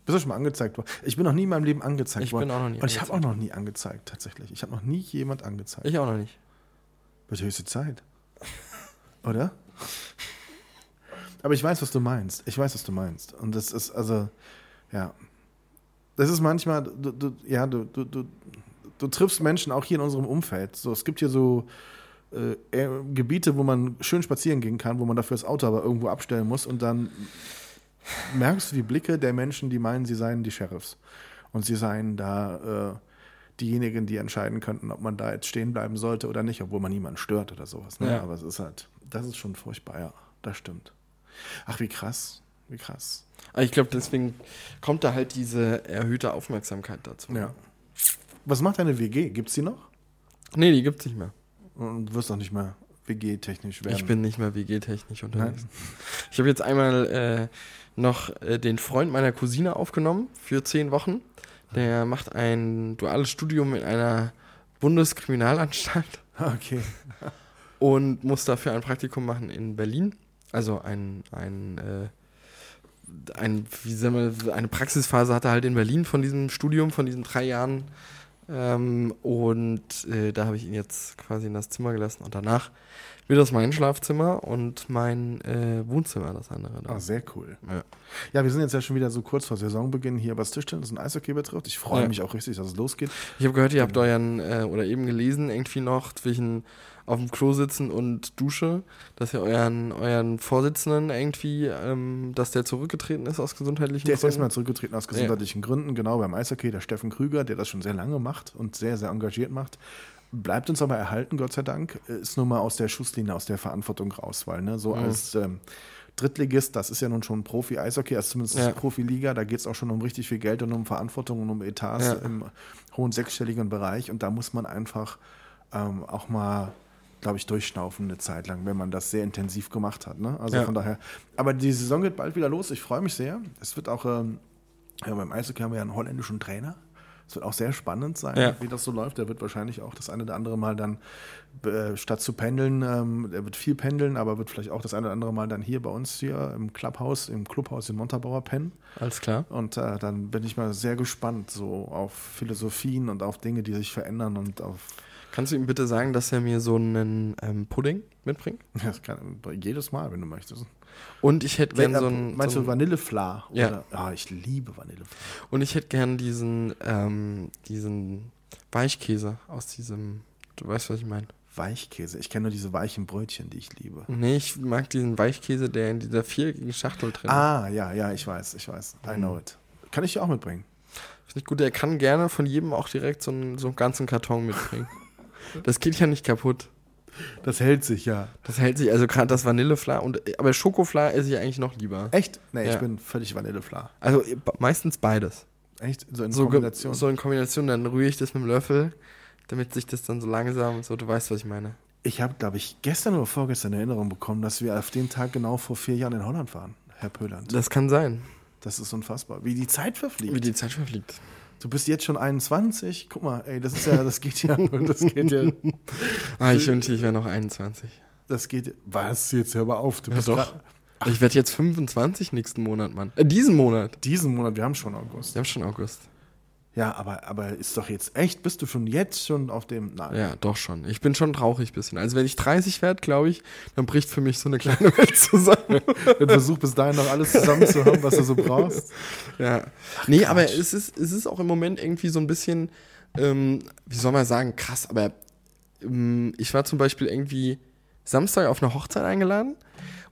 Bist du schon mal angezeigt worden? Ich bin noch nie in meinem Leben angezeigt Ich worden. bin auch noch nie Und ich habe auch noch nie angezeigt, tatsächlich. Ich habe noch nie jemand angezeigt. Ich auch noch nicht. Wird höchste Zeit. Oder? Aber ich weiß, was du meinst. Ich weiß, was du meinst. Und das ist, also, ja. Das ist manchmal, du, du, ja, du, du, du, du triffst Menschen auch hier in unserem Umfeld. So, es gibt hier so äh, Gebiete, wo man schön spazieren gehen kann, wo man dafür das Auto aber irgendwo abstellen muss und dann merkst du die Blicke der Menschen, die meinen, sie seien die Sheriffs. Und sie seien da äh, diejenigen, die entscheiden könnten, ob man da jetzt stehen bleiben sollte oder nicht, obwohl man niemanden stört oder sowas. Ne? Ja. Aber es ist halt, das ist schon furchtbar, ja, das stimmt. Ach, wie krass, wie krass. Ich glaube, deswegen kommt da halt diese erhöhte Aufmerksamkeit dazu. Ja. Was macht deine WG? Gibt's die noch? Nee, die gibt's nicht mehr. Und du wirst auch nicht mehr WG-technisch werden. Ich bin nicht mehr WG-technisch unterwegs. Ich habe jetzt einmal äh, noch äh, den Freund meiner Cousine aufgenommen für zehn Wochen. Der macht ein duales Studium in einer Bundeskriminalanstalt Okay. und muss dafür ein Praktikum machen in Berlin. Also ein, ein, äh, ein wie sagen wir, eine Praxisphase hat er halt in Berlin von diesem Studium, von diesen drei Jahren. Ähm, und äh, da habe ich ihn jetzt quasi in das Zimmer gelassen und danach wird das mein Schlafzimmer und mein äh, Wohnzimmer, das andere. Da. Ah, sehr cool. Ja. Ja, wir sind jetzt ja schon wieder so kurz vor Saisonbeginn hier, was Tischtennis und Eishockey betrifft. Ich freue Ja. mich auch richtig, dass es losgeht. Ich habe gehört, ihr habt euren, äh, oder eben gelesen, irgendwie noch zwischen auf dem Klo sitzen und Dusche, dass ihr euren, euren Vorsitzenden irgendwie, ähm, dass der zurückgetreten ist aus gesundheitlichen Der ist Gründen. erstmal zurückgetreten aus gesundheitlichen Gründen, genau beim Eishockey, der Steffen Krüger, der das schon sehr lange macht und sehr, sehr engagiert macht. Bleibt uns aber erhalten, Gott sei Dank, ist nun mal aus der Schusslinie, aus der Verantwortung raus, weil ne, so Mhm. als ähm, Drittligist, das ist ja nun schon Profi-Eishockey, also zumindest Ja. Profiliga, da geht es auch schon um richtig viel Geld und um Verantwortung und um Etats Ja. im hohen sechsstelligen Bereich und da muss man einfach ähm, auch mal glaube ich, durchschnaufen eine Zeit lang, wenn man das sehr intensiv gemacht hat. Ne? Also Ja. von daher. Aber die Saison geht bald wieder los. Ich freue mich sehr. Es wird auch, ähm, ja, beim Eishockey haben wir ja einen holländischen Trainer. Es wird auch sehr spannend sein, Ja. wie das so läuft. Der wird wahrscheinlich auch das eine oder andere Mal dann, äh, statt zu pendeln, ähm, er wird viel pendeln, aber wird vielleicht auch das eine oder andere Mal dann hier bei uns hier im Clubhaus, im Clubhaus in Montabaur pennen. Alles klar. Und äh, dann bin ich mal sehr gespannt so auf Philosophien und auf Dinge, die sich verändern und auf Kannst du ihm bitte sagen, dass er mir so einen ähm, Pudding mitbringt? das kann, jedes Mal, wenn du möchtest. Und ich hätte gern so äh, einen. meinst so du Vanillefla? Ja. Oder? Ah, ich liebe Vanillefla. Und ich hätte gern diesen, ähm, diesen Weichkäse aus diesem. Du weißt, was ich meine. Weichkäse. Ich kenne nur diese weichen Brötchen, die ich liebe. Nee, ich mag diesen Weichkäse, der in dieser viereckigen Schachtel drin ist. Ah, ja, ja, ich weiß, ich weiß. I know it. Kann ich dir auch mitbringen. Finde ich gut. Der kann gerne von jedem auch direkt so einen, so einen ganzen Karton mitbringen. das geht ja nicht kaputt. Das hält sich, ja. Das hält sich, also gerade das Vanillefla und aber Schokofla esse ich eigentlich noch lieber. Echt? Nee, ich Ja. bin völlig Vanillefla. Also äh, meistens beides. Echt? So in So, Kombination. so in Kombination, dann rühre ich das mit dem Löffel, damit sich das dann so langsam, so du weißt, was ich meine. Ich habe, glaube ich, gestern oder vorgestern Erinnerung bekommen, dass wir auf den Tag genau vor vier Jahren in Holland waren, Herr Pöland. Das kann sein. Das ist unfassbar. Wie die Zeit verfliegt. Wie die Zeit verfliegt. Du bist jetzt schon 21. Guck mal, ey, das ist ja, das geht ja, das geht ja, Ah, ich wünschte, ich wäre noch 21. das geht. Was? Jetzt hör mal auf. Du Ja, bist doch. Ich werde jetzt 25 nächsten Monat, Mann. Äh, diesen Monat. diesen Monat, wir haben schon August. Wir haben schon August. Ja, aber, aber ist doch jetzt echt, bist du schon jetzt schon auf dem. Nein. Ja, doch schon. Ich bin schon traurig bisschen. Also wenn ich 30 werde, glaube ich, dann bricht für mich so eine kleine Welt zusammen. Dann versuch bis dahin noch alles zusammen zu haben, was du so brauchst. ja. Nee, aber es ist, es ist auch im Moment irgendwie so ein bisschen, ähm, wie soll man sagen, krass, aber ähm, ich war zum Beispiel irgendwie Samstag auf eine Hochzeit eingeladen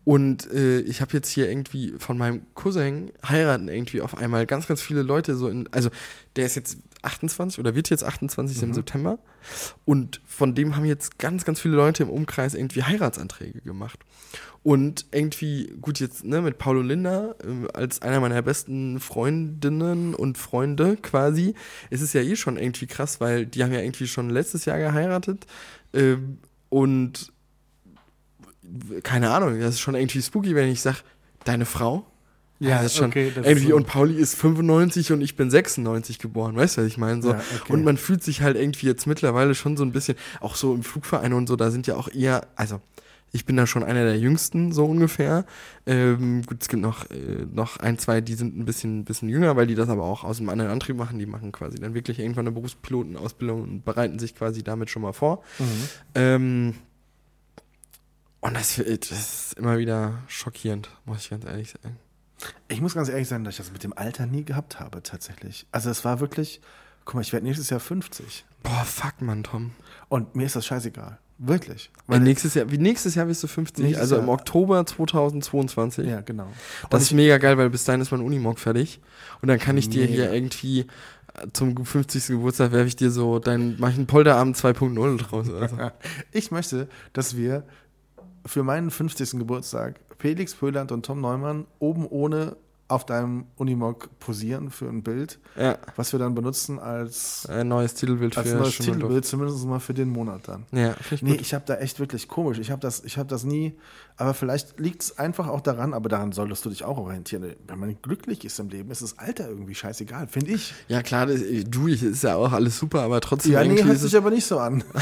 und äh, ich habe jetzt hier irgendwie von meinem Cousin heiraten irgendwie auf einmal ganz, ganz viele Leute so in, also der ist jetzt 28 oder wird jetzt 28 im September. Und von dem haben jetzt ganz, ganz viele Leute im Umkreis irgendwie Heiratsanträge gemacht. Und irgendwie, gut, jetzt ne, mit Paulo Linda äh, als einer meiner besten Freundinnen und Freunde quasi, ist es ja eh schon irgendwie krass, weil die haben ja irgendwie schon letztes Jahr geheiratet. Ähm, und keine Ahnung, das ist schon irgendwie spooky, wenn ich sage, deine Frau? Ja, das ist schon okay, das ist irgendwie, so- und Pauli ist 95 und ich bin 96 geboren, weißt du, was ich meine? So. Ja, okay. Und man fühlt sich halt irgendwie jetzt mittlerweile schon so ein bisschen, auch so im Flugverein und so, da sind ja auch eher, also ich bin da schon einer der jüngsten, so ungefähr. Ähm, gut, es gibt noch, äh, noch ein, zwei, die sind ein bisschen, bisschen jünger, weil die das aber auch aus einem anderen Antrieb machen. Die machen quasi dann wirklich irgendwann eine Berufspilotenausbildung und bereiten sich quasi damit schon mal vor. Ähm, und das, das ist immer wieder schockierend, muss ich ganz ehrlich sagen. Ich muss ganz ehrlich sagen, dass ich das mit dem Alter nie gehabt habe, tatsächlich. Also es war wirklich, guck mal, ich werde nächstes Jahr 50. Boah, fuck, Mann, Tom. Und mir ist das scheißegal. Wirklich. Weil nächstes Jahr, wie nächstes Jahr bist du 50, Nächstes also im Jahr. Oktober 2022. Ja, genau. Das ist mega geil, weil bis dahin ist mein Unimog fertig. Und dann kann ich dir hier Mega. irgendwie äh, zum 50. Geburtstag werfe ich dir so dein, mach ich einen Polterabend 2.0 draus. Oder so. Ich möchte, dass wir für meinen 50. Geburtstag Felix Pöland und Tom Neumann oben ohne auf deinem Unimog posieren für ein Bild, Ja, was wir dann benutzen als, ein neues Titelbild als für neues. Titelbild, zumindest mal für den Monat dann. Ja, Nee, gut. ich habe da echt wirklich komisch. Ich habe das, ich hab das nie, aber vielleicht liegt es einfach auch daran, aber daran solltest du dich auch orientieren. Wenn man glücklich ist im Leben, ist das Alter irgendwie scheißegal, finde ich. Ja, klar, das, du, ich, ist ja auch alles super, aber trotzdem Ja, nee, hört sich aber nicht so an.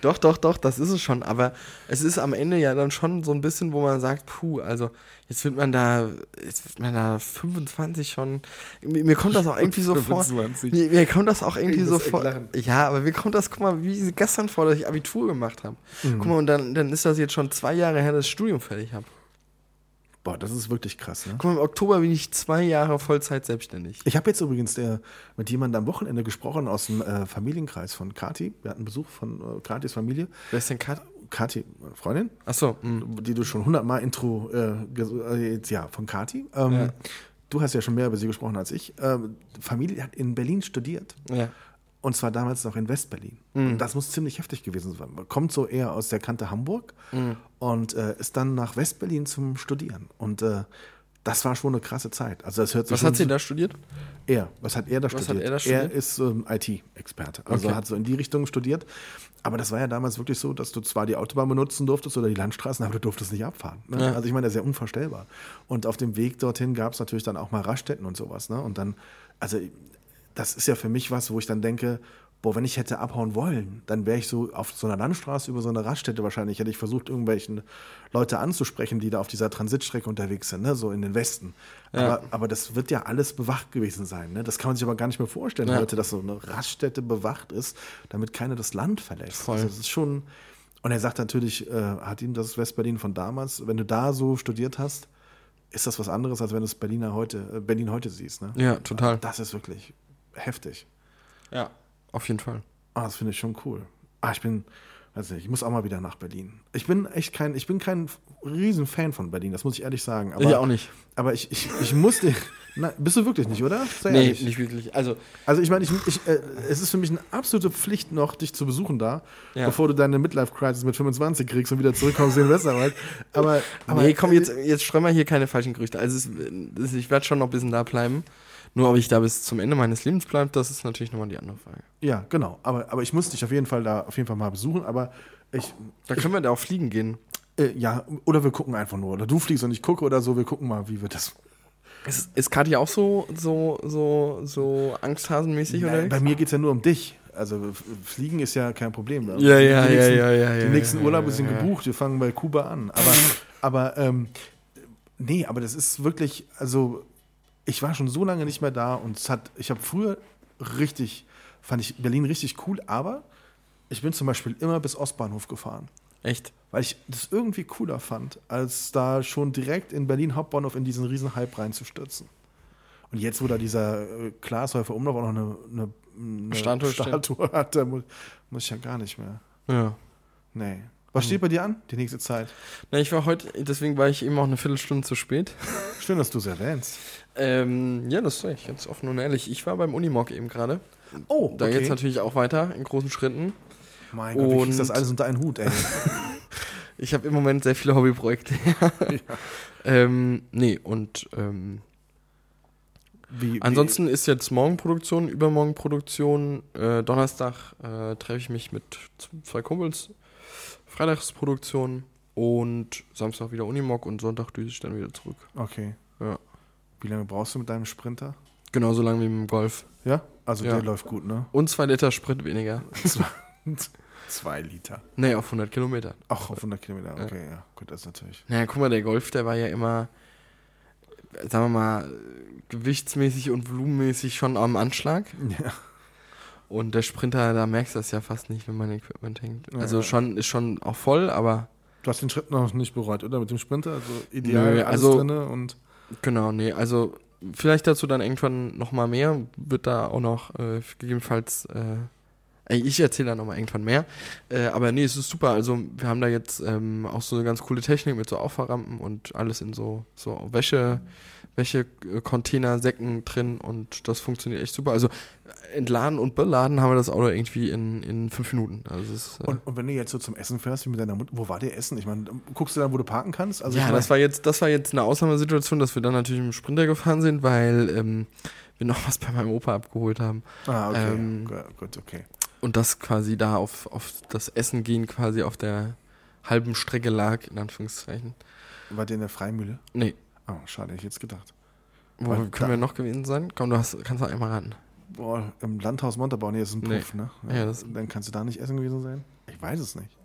Doch, doch, doch, das ist es schon. Aber es ist am Ende ja dann schon so ein bisschen, wo man sagt, puh, also jetzt wird man da, jetzt wird man da 25 schon. Mir, mir kommt das auch irgendwie so vor. 25. Mir, mir kommt das auch irgendwie so vor. lachen. Ja, aber mir kommt das, guck mal, wie gestern vor, dass ich Abitur gemacht habe. Mhm. Guck mal, und dann, dann ist das jetzt schon zwei Jahre her, dass ich das Studium fertig habe. Boah, das ist wirklich krass, ne? Guck mal, im Oktober bin ich zwei Jahre Vollzeit selbstständig. Ich habe jetzt übrigens der, mit jemandem am Wochenende gesprochen aus dem äh, Familienkreis von Kati. Wir hatten Besuch von äh, Katis Familie. Wer ist denn Kat? Kati, meine Freundin, Achso, mh. die du schon hundertmal Intro, äh, äh, jetzt, ja, von Kati. Ähm, Ja. Du hast ja schon mehr über sie gesprochen als ich. Ähm, Familie hat in Berlin studiert. ja. Und zwar damals noch in Westberlin. Mhm. Und das muss ziemlich heftig gewesen sein. Man kommt so eher aus der Kante Hamburg Mhm. und äh, ist dann nach Westberlin zum Studieren. Und äh, das war schon eine krasse Zeit. Also das hört sich Was hat sie da studiert? Er, was hat er da Was hat studiert? er da studiert? ist ähm, IT-Experte. Also Okay. hat so in die Richtung studiert. Aber das war ja damals wirklich so, dass du zwar die Autobahn benutzen durftest oder die Landstraßen, aber du durftest nicht abfahren. Ne? Ja. Also ich meine, das ist ja unvorstellbar. Und auf dem Weg dorthin gab es natürlich dann auch mal Raststätten und sowas. Ne? Und dann, also das ist ja für mich was, wo ich dann denke, boah, wenn ich hätte abhauen wollen, dann wäre ich so auf so einer Landstraße über so eine Raststätte wahrscheinlich, hätte ich versucht, irgendwelchen Leute anzusprechen, die da auf dieser Transitstrecke unterwegs sind, ne? so in den Westen. Ja. Aber, aber das wird ja alles bewacht gewesen sein. Ne? Das kann man sich aber gar nicht mehr vorstellen Ja. heute, dass so eine Raststätte bewacht ist, damit keiner das Land verlässt. Voll. Also das ist schon. Und er sagt natürlich, äh, hat ihm das Westberlin von damals, wenn du da so studiert hast, ist das was anderes, als wenn du es Berliner heute, äh, Berlin heute siehst. Ne? Ja, total. Das ist wirklich heftig. Ja, auf jeden Fall. Ah, das finde ich schon cool. Ah, ich bin, weiß nicht, ich muss auch mal wieder nach Berlin. Ich bin echt kein, ich bin kein riesen Fan von Berlin, das muss ich ehrlich sagen. Aber, ich auch nicht. Aber ich, ich, ich muss dich, na, bist du wirklich nicht, oder? Sei Nee, ehrlich. nicht wirklich. Also, Also ich meine, ich, ich, äh, es ist für mich eine absolute Pflicht noch, dich zu besuchen da, Ja. bevor du deine Midlife-Crisis mit 25 kriegst und wieder zurückkommst in den Westerwald. Aber, aber nee, komm, jetzt, jetzt streuen wir hier keine falschen Gerüchte. Also, es, es, ich werde schon noch ein bisschen da bleiben. Nur ob ich da bis zum Ende meines Lebens bleibe, das ist natürlich nochmal die andere Frage. Ja, genau. Aber, aber ich muss dich auf jeden Fall da auf jeden Fall mal besuchen. Aber ich, Da können wir da auch fliegen gehen. äh, ja, oder wir gucken einfach nur. Oder du fliegst und ich gucke oder so. Wir gucken mal, wie wir das. Ist, ist Katja auch so, so, so, so angsthasenmäßig oder? bei mir geht es ja nur um dich. Also Fliegen ist ja kein Problem. Ja, ja, die ja, nächsten, ja, ja, Die ja, nächsten ja, Urlaube ja, sind gebucht. Wir fangen bei Kuba an. Aber, aber ähm, nee, aber das ist wirklich, also ich war schon so lange nicht mehr da und es hat, ich habe früher richtig, fand ich Berlin richtig cool, aber ich bin zum Beispiel immer bis Ostbahnhof gefahren. Echt? Weil ich das irgendwie cooler fand, als da schon direkt in Berlin Hauptbahnhof in diesen riesen Hype reinzustürzen. Und jetzt, wo da dieser äh, Glashäufer Umlauf auch noch eine, eine, eine Statue. Statue hat, da muss, muss ich ja gar nicht mehr. Ja. Nee. Was steht bei dir an, die nächste Zeit? Na, ich war heute, deswegen war ich eben auch eine Viertelstunde zu spät. Schön, dass du es erwähnst. Ähm, ja, das sage ich ganz offen und ehrlich. Ich war beim Unimog eben gerade. Oh, Da geht's natürlich auch weiter in großen Schritten. Mein Gott, wie kriegst das Und- alles unter einen Hut, ey? Ich habe im Moment sehr viele Hobbyprojekte. ähm, nee, und ähm, Wie, wie- ansonsten ist jetzt morgen Produktion, übermorgen Produktion. Äh, Donnerstag äh, treffe ich mich mit zwei Kumpels. Freitagsproduktion und Samstag wieder Unimog und Sonntag düse ich dann wieder zurück. Okay. Ja. Wie lange brauchst du mit deinem Sprinter? Genauso lang wie mit dem Golf. Ja? Also Ja. der läuft gut, ne? Und zwei Liter Sprit weniger. Zwei Liter. Nee, auf 100 Kilometer. Auch auf 100 Kilometer. Okay, ja. Gut, das ist natürlich. Naja, guck mal, der Golf, der war ja immer, sagen wir mal, gewichtsmäßig und volumenmäßig schon am Anschlag. Ja. Und der Sprinter, da merkst du das ja fast nicht, wenn man Equipment hängt. Ja, Also ja. schon, ist schon auch voll, aber Du hast den Schritt noch nicht bereut, oder? Mit dem Sprinter? Also ideal, Nö, alles also- drinne und. Genau, nee, also vielleicht dazu dann irgendwann nochmal mehr, wird da auch noch äh, gegebenenfalls, äh, ich erzähle da nochmal irgendwann mehr, äh, aber nee, es ist super, also wir haben da jetzt ähm, auch so eine ganz coole Technik mit so Auffahrrampen und alles in so, so Wäsche, Wäschecontainer, Säcken drin und das funktioniert echt super, also äh, entladen und beladen haben wir das Auto irgendwie in, in fünf Minuten, also ist, äh, Und, und wenn du jetzt so zum Essen fährst, wie mit deiner Mutter, wo war der Essen? Ich meine, guckst du dann, wo du parken kannst? Also ja, das war jetzt, das war jetzt eine Ausnahmesituation, dass wir dann natürlich im Sprinter gefahren sind, weil ähm, wir noch was bei meinem Opa abgeholt haben. Ah, okay. ähm, Gu- gut, okay. Und das quasi da auf, auf das Essen gehen quasi auf der halben Strecke lag, in Anführungszeichen. War der in der Freimühle? Nee. Oh, schade, hätte ich jetzt gedacht. Wo können da- wir noch gewesen sein? Komm, du hast, kannst noch einmal raten. Boah, im Landhaus Montabaur, nee, das ist ein Nee. Puff, ne? Ja, das- dann kannst du da nicht essen gewesen sein? Ich weiß es nicht.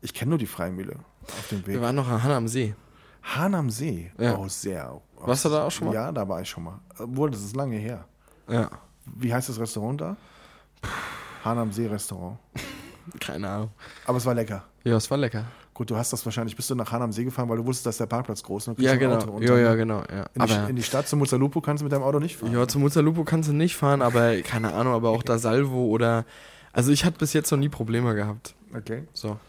Ich kenne nur die Freimühle auf dem Wir Weg. waren noch an Hanna am See. Hahn am See. Ja. Oh, sehr. Warst du da auch schon mal? Ja, da war ich schon mal. Obwohl, das ist lange her. Ja. Wie heißt das Restaurant da? Hahn am See Restaurant. Keine Ahnung. Aber es war lecker. Ja, es war lecker. Gut, du hast das wahrscheinlich, bist du nach Hahn am See gefahren, weil du wusstest, dass der Parkplatz groß ist. Ja, genau. Auto runter, Ja, ja, genau. Ja. In, die, in die Stadt zu Muzzalupo kannst du mit deinem Auto nicht fahren. ja, zu Muzzalupo kannst du nicht fahren, aber keine Ahnung, aber auch da Salvo oder. Also ich hatte bis jetzt noch nie Probleme gehabt. Okay. So.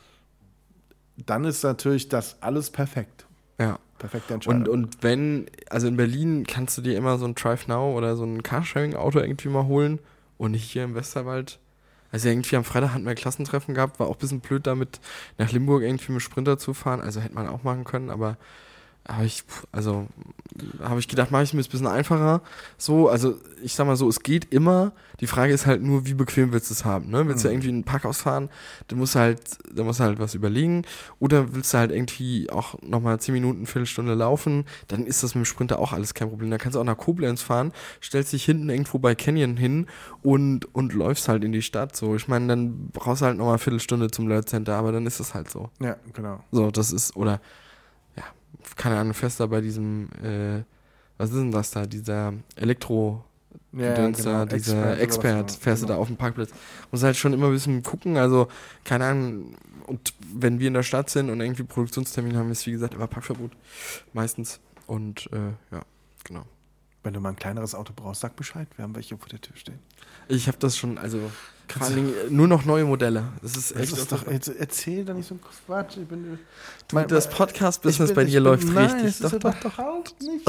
Dann ist natürlich das alles perfekt. Ja. Perfekte Entscheidung. Und, und wenn, also in Berlin kannst du dir immer so ein Drive Now oder so ein Carsharing-Auto irgendwie mal holen und nicht hier im Westerwald. Also irgendwie am Freitag hatten wir ein Klassentreffen gehabt, war auch ein bisschen blöd damit, nach Limburg irgendwie mit Sprinter zu fahren. Also hätte man auch machen können, aber habe ich, also habe ich gedacht, mache ich mir es ein bisschen einfacher. So, also ich sag mal so, es geht immer. Die Frage ist halt nur, wie bequem willst du es haben? Ne? Willst du Mhm. irgendwie in ein Parkhaus fahren, dann musst du halt, dann musst du halt was überlegen. Oder willst du halt irgendwie auch nochmal 10 Minuten, Viertelstunde laufen, dann ist das mit dem Sprinter auch alles kein Problem. Da kannst du auch nach Koblenz fahren, stellst dich hinten irgendwo bei Canyon hin und, und läufst halt in die Stadt. So, ich meine, dann brauchst du halt nochmal eine Viertelstunde zum Learn Center, aber dann ist das halt so. ja, genau. So, das ist, oder, keine Ahnung, fest da bei diesem, äh, was ist denn das da, dieser Elektro, Ja, Gedöns da, dieser Expert, fährst du da auf dem Parkplatz. Muss halt schon immer ein bisschen gucken, also, keine Ahnung, und wenn wir in der Stadt sind und irgendwie Produktionstermin haben, ist wie gesagt immer Parkverbot. Meistens. Und, äh, ja, genau. Wenn du mal ein kleineres Auto brauchst, sag Bescheid. Wir haben welche vor der Tür stehen. Ich habe das schon, also, vor allen Dingen äh, nur noch neue Modelle. Das ist Das echt, ist doch, jetzt erzähl doch nicht so Quatsch. Ich bin, du, das Podcast-Business bei dir bin- läuft nein, richtig. Es ist Doch, doch. überhaupt nicht.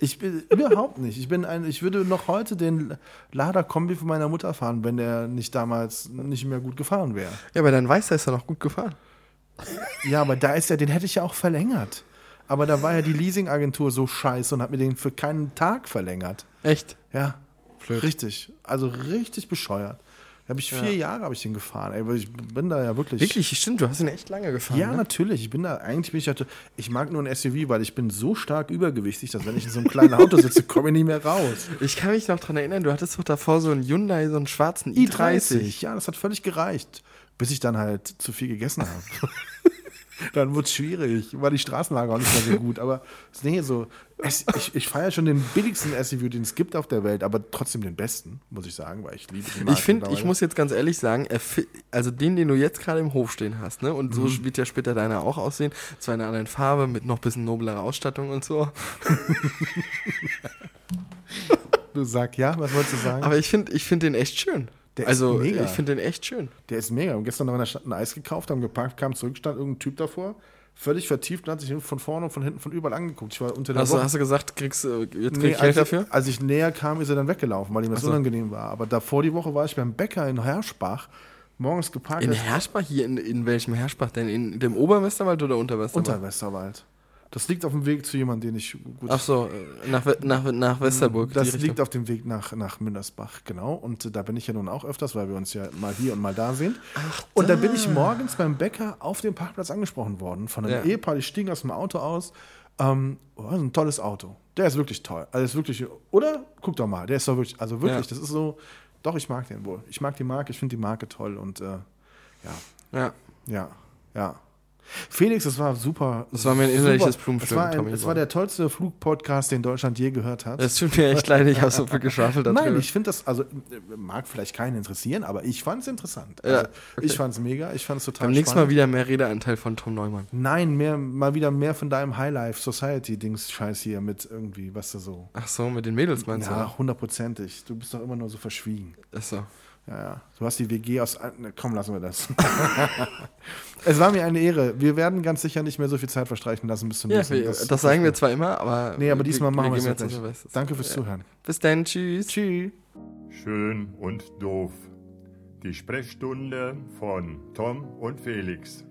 Ich bin überhaupt nicht. Ich bin ein, ich würde noch heute den Lader-Kombi von meiner Mutter fahren, wenn der nicht damals nicht mehr gut gefahren wäre. Ja, aber dein Weißer ist ja noch gut gefahren. Ja, aber da ist ja, den hätte ich ja auch verlängert. Aber da war ja die Leasingagentur so scheiße und hat mir den für keinen Tag verlängert. Echt? Ja, Blöd. richtig. Also richtig bescheuert. Da habe ich vier Jahre habe ich den gefahren. Ey, ich bin da ja wirklich. Wirklich, stimmt, du hast ihn echt lange gefahren. Ja, ne? natürlich. Ich bin da, eigentlich bin ich halt, ich mag nur ein SUV, weil ich bin so stark übergewichtig, dass wenn ich in so einem kleinen Auto sitze, komme ich nicht mehr raus. Ich kann mich noch dran erinnern, du hattest doch davor so einen Hyundai, so einen schwarzen i30. Ja, das hat völlig gereicht. Bis ich dann halt zu viel gegessen habe. dann wurde es schwierig, war die Straßenlage auch nicht mehr so gut. Aber nee, so, ich, ich feiere schon den billigsten SUV, den es gibt auf der Welt, aber trotzdem den besten, muss ich sagen, weil ich liebe die Ich finde, ich muss jetzt ganz ehrlich sagen, also den, den du jetzt gerade im Hof stehen hast, ne? Und so Mhm. wird ja später deiner auch aussehen. Zwar in einer anderen Farbe, mit noch ein bisschen noblerer Ausstattung und so. Du sag ja, was wolltest du sagen? Aber ich finde ich find den echt schön. Der ist also, mega. ich finde den echt schön. Der ist mega. Und gestern noch in der Stadt ein Eis gekauft, haben geparkt, kam zurück, stand irgendein Typ davor, völlig vertieft und hat sich von vorne und von hinten von überall angeguckt. Ich war unter der Hast, du- Woche. hast du gesagt, kriegst, äh, jetzt krieg Nee, ich Geld als, dafür? Ich, als ich näher kam, ist er dann weggelaufen, weil ihm das so. unangenehm war. Aber davor die Woche war ich beim Bäcker in Herschbach, morgens geparkt. In er Herschbach? Hier, in, in welchem Herschbach denn? In dem Oberwesterwald oder Unterwesterwald? unter Westerwald. Das liegt auf dem Weg zu jemandem, den ich gut. Ach so, äh, nach, nach, nach Westerburg. das Richtung. liegt auf dem Weg nach, nach Mündersbach, genau. Und äh, da bin ich ja nun auch öfters, weil wir uns ja mal hier und mal da sind. und dann bin ich morgens beim Bäcker auf dem Parkplatz angesprochen worden von einem Ja. Ehepaar, die stiegen aus dem Auto aus. Ähm, oh, das ist ein tolles Auto. Der ist wirklich toll. Also ist wirklich, oder? Guck doch mal, der ist doch wirklich, also wirklich, Ja. das ist so, doch, ich mag den wohl. Ich mag die Marke, ich finde die Marke toll und äh, ja, Ja. ja, ja. Felix, das war super. Das war mir ein innerliches. Blumenpflücken, Es es war der tollste Flugpodcast, den Deutschland je gehört hat. Es tut mir echt leid, ich habe so viel geschwafelt da Nein, ich finde das, also mag vielleicht keinen interessieren, aber ich fand es interessant. Ja, also, Ich fand es mega, ich fand es total Beim nächsten. Mal wieder mehr Redeanteil von Tom Neumann. Nein, mehr, mal wieder mehr von deinem Highlife Society Dings Scheiß hier mit irgendwie, was du so. Ach so, mit den Mädels meinst Ja, hundertprozentig. Du bist doch immer nur so verschwiegen. du? Ach so. Ja, ja. Du hast die WG aus. Ne, Komm, lassen wir das. es war mir eine Ehre. Wir werden ganz sicher nicht mehr so viel Zeit verstreichen lassen bis zum Ja, nächsten wir, das, sagen wir zwar immer, aber. Nee, aber diesmal machen wir es jetzt Bestes. Danke fürs Zuhören. Bis dann, tschüss. Tschüss. Schön und doof. Die Sprechstunde von Tom und Felix.